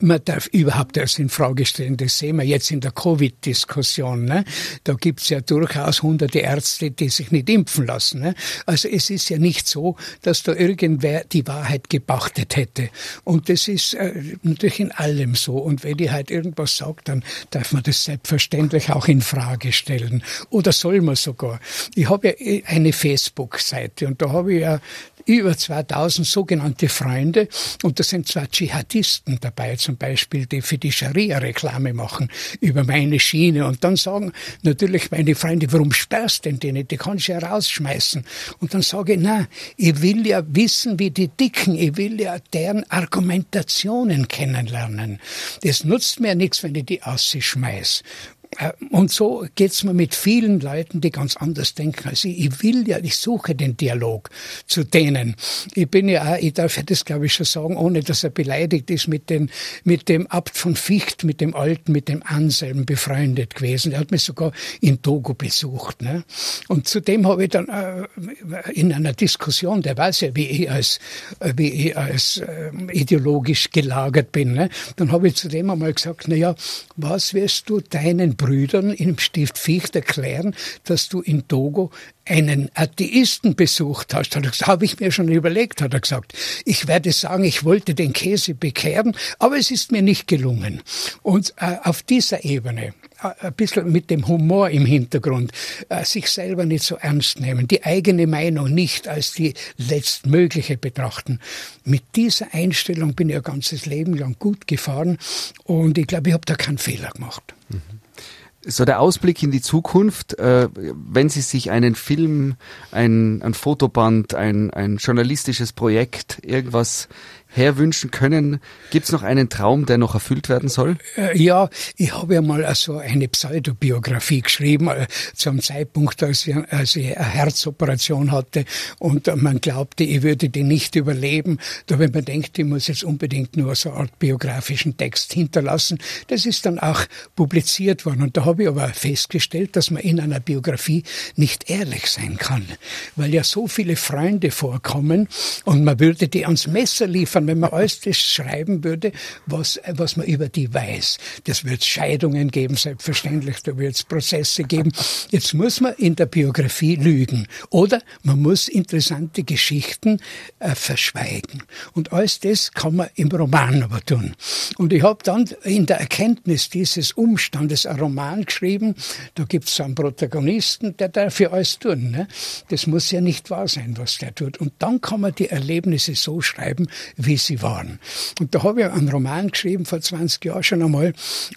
man darf überhaupt erst in Frage stellen, das sehen wir jetzt in der Covid-Diskussion. Ne? Da gibt's ja durchaus hunderte Ärzte, die sich nicht impfen lassen. Ne? Also es ist ja nicht so, dass da irgendwer die Wahrheit gepachtet hätte. Und das ist äh, natürlich in allem so. Und wenn die halt irgendwas sagt, dann darf man das selbstverständlich auch in Frage stellen. Oder soll man sogar. Ich habe ja äh, eine Facebook-Seite und da habe ich ja über 2000 sogenannte Freunde und da sind zwar Dschihadisten dabei, zum Beispiel, die für die Scharia Reklame machen über meine Schiene und dann sagen natürlich meine Freunde, warum sperrst denn die nicht? Die kannst du ja rausschmeißen. Und dann sage ich, na, ich will ja wissen, wie die Dicken, ich will ja deren Argumentationen kennenlernen. Das nutzt mir nichts, wenn ich die ausschmeiß. Äh, und so geht's mir mit vielen Leuten, die ganz anders denken als ich. Ich will ja, ich suche den Dialog zu denen. Ich bin ja auch, ich darf ja das glaube ich schon sagen, ohne dass er beleidigt ist, mit, den, mit dem Abt von Ficht, mit dem Alten, mit dem Anselm befreundet gewesen. Er hat mich sogar in Togo besucht. Ne? Und zudem habe ich dann äh, in einer Diskussion, der weiß ja, wie ich als, wie ich als äh, ideologisch gelagert bin, ne? dann habe ich zudem einmal gesagt, na ja, was wirst du deinen Brüdern im Stift Ficht erklären, dass du in Togo einen Atheisten besucht hast. Hat er gesagt, habe ich mir schon überlegt, hat er gesagt. Ich werde sagen, ich wollte den Käse bekehren, aber es ist mir nicht gelungen. Und äh, auf dieser Ebene, äh, ein bisschen mit dem Humor im Hintergrund, äh, sich selber nicht so ernst nehmen, die eigene Meinung nicht als die letztmögliche betrachten. Mit dieser Einstellung bin ich ein ganzes Leben lang gut gefahren und ich glaube, ich habe da keinen Fehler gemacht. Mhm so der Ausblick in die Zukunft, äh, wenn Sie sich einen Film, ein, ein Fotoband, ein, ein journalistisches Projekt, irgendwas herwünschen können. Gibt es noch einen Traum, der noch erfüllt werden soll? Äh, ja, ich habe ja mal so eine Pseudobiografie geschrieben, äh, zu einem Zeitpunkt, als ich, als ich eine Herzoperation hatte und man glaubte, ich würde die nicht überleben. Da wenn man denkt, ich muss jetzt unbedingt nur so eine Art biografischen Text hinterlassen. Das ist dann auch publiziert worden. Und da habe ich aber festgestellt, dass man in einer Biografie nicht ehrlich sein kann, weil ja so viele Freunde vorkommen und man würde die ans Messer liefern, sondern wenn man alles das schreiben würde, was, was man über die weiß. Das wird Scheidungen geben, selbstverständlich, da wird es Prozesse geben. Jetzt muss man in der Biografie lügen. Oder man muss interessante Geschichten äh, verschweigen. Und alles das kann man im Roman aber tun. Und ich habe dann in der Erkenntnis dieses Umstandes einen Roman geschrieben. Da gibt es einen Protagonisten, der darf ja alles tun. Ne? Das muss ja nicht wahr sein, was der tut. Und dann kann man die Erlebnisse so schreiben, wie sie waren. Und da habe ich einen Roman geschrieben, vor 20 Jahren schon einmal,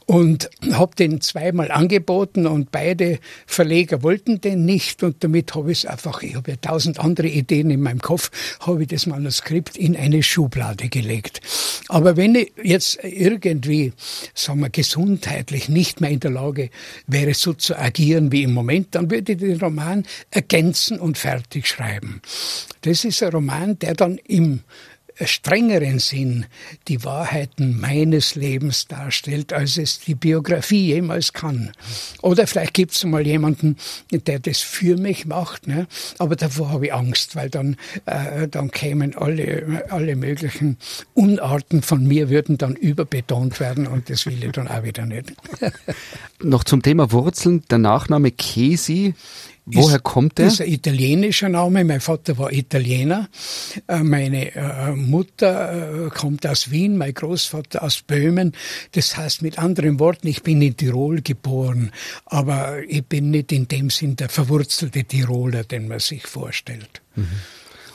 und habe den zweimal angeboten und beide Verleger wollten den nicht und damit habe ich es einfach, ich habe ja tausend andere Ideen in meinem Kopf, habe ich das Manuskript in eine Schublade gelegt. Aber wenn ich jetzt irgendwie, sagen wir, gesundheitlich nicht mehr in der Lage wäre, so zu agieren wie im Moment, dann würde ich den Roman ergänzen und fertig schreiben. Das ist ein Roman, der dann im strengeren Sinn die Wahrheiten meines Lebens darstellt, als es die Biografie jemals kann. Oder vielleicht gibt es mal jemanden, der das für mich macht, ne? aber davor habe ich Angst, weil dann, äh, dann kämen alle, alle möglichen Unarten von mir, würden dann überbetont werden und das will ich dann auch wieder nicht. [LAUGHS] Noch zum Thema Wurzeln, der Nachname Kesi Woher kommt der? Das ist ein italienischer Name. Mein Vater war Italiener. Äh, meine äh, Mutter äh, kommt aus Wien, mein Großvater aus Böhmen. Das heißt mit anderen Worten, ich bin in Tirol geboren, aber ich bin nicht in dem Sinn der verwurzelte Tiroler, den man sich vorstellt. Mhm.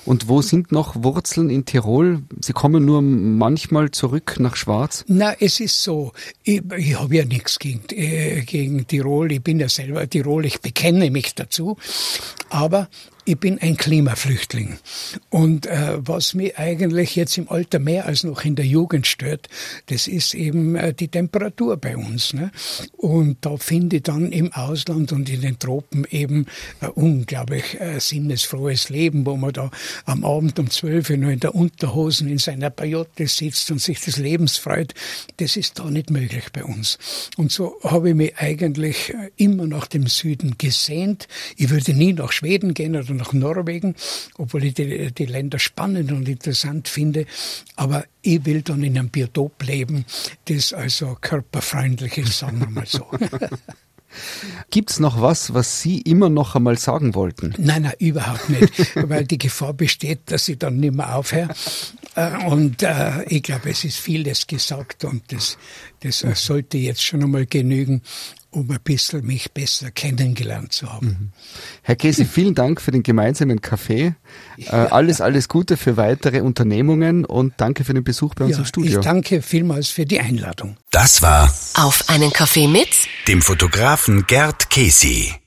Und wo sind noch Wurzeln in Tirol? Sie kommen nur manchmal zurück nach Schwarz? Na, es ist so, ich, ich habe ja nichts gegen, äh, gegen Tirol. Ich bin ja selber Tirol, ich bekenne mich dazu. Aber ich bin ein Klimaflüchtling. Und äh, was mich eigentlich jetzt im Alter mehr als noch in der Jugend stört, das ist eben äh, die Temperatur bei uns. Ne? Und da finde ich dann im Ausland und in den Tropen eben äh, unglaublich äh, sinnesfrohes Leben, wo man da am Abend um zwölf Uhr nur in der Unterhosen in seiner Pajotte sitzt und sich des Lebens freut. Das ist da nicht möglich bei uns. Und so habe ich mich eigentlich äh, immer nach dem Süden gesehnt. Ich würde nie nach Schweden gehen oder nach Norwegen, obwohl ich die, die Länder spannend und interessant finde. Aber ich will dann in einem Biotop leben, das also körperfreundlich ist, sagen wir mal so. [LAUGHS] Gibt es noch was, was Sie immer noch einmal sagen wollten? Nein, nein, überhaupt nicht, [LAUGHS] weil die Gefahr besteht, dass ich dann nicht mehr aufhöre. Äh, und äh, ich glaube, es ist vieles gesagt und das, das sollte jetzt schon einmal genügen um ein bisschen mich besser kennengelernt zu haben. Mhm. Herr Kesi, vielen Dank für den gemeinsamen Kaffee. Ja. Äh, alles, alles Gute für weitere Unternehmungen und danke für den Besuch bei uns ja, im Studio. Ich danke vielmals für die Einladung. Das war Auf einen Kaffee mit dem Fotografen Gerd Kesi.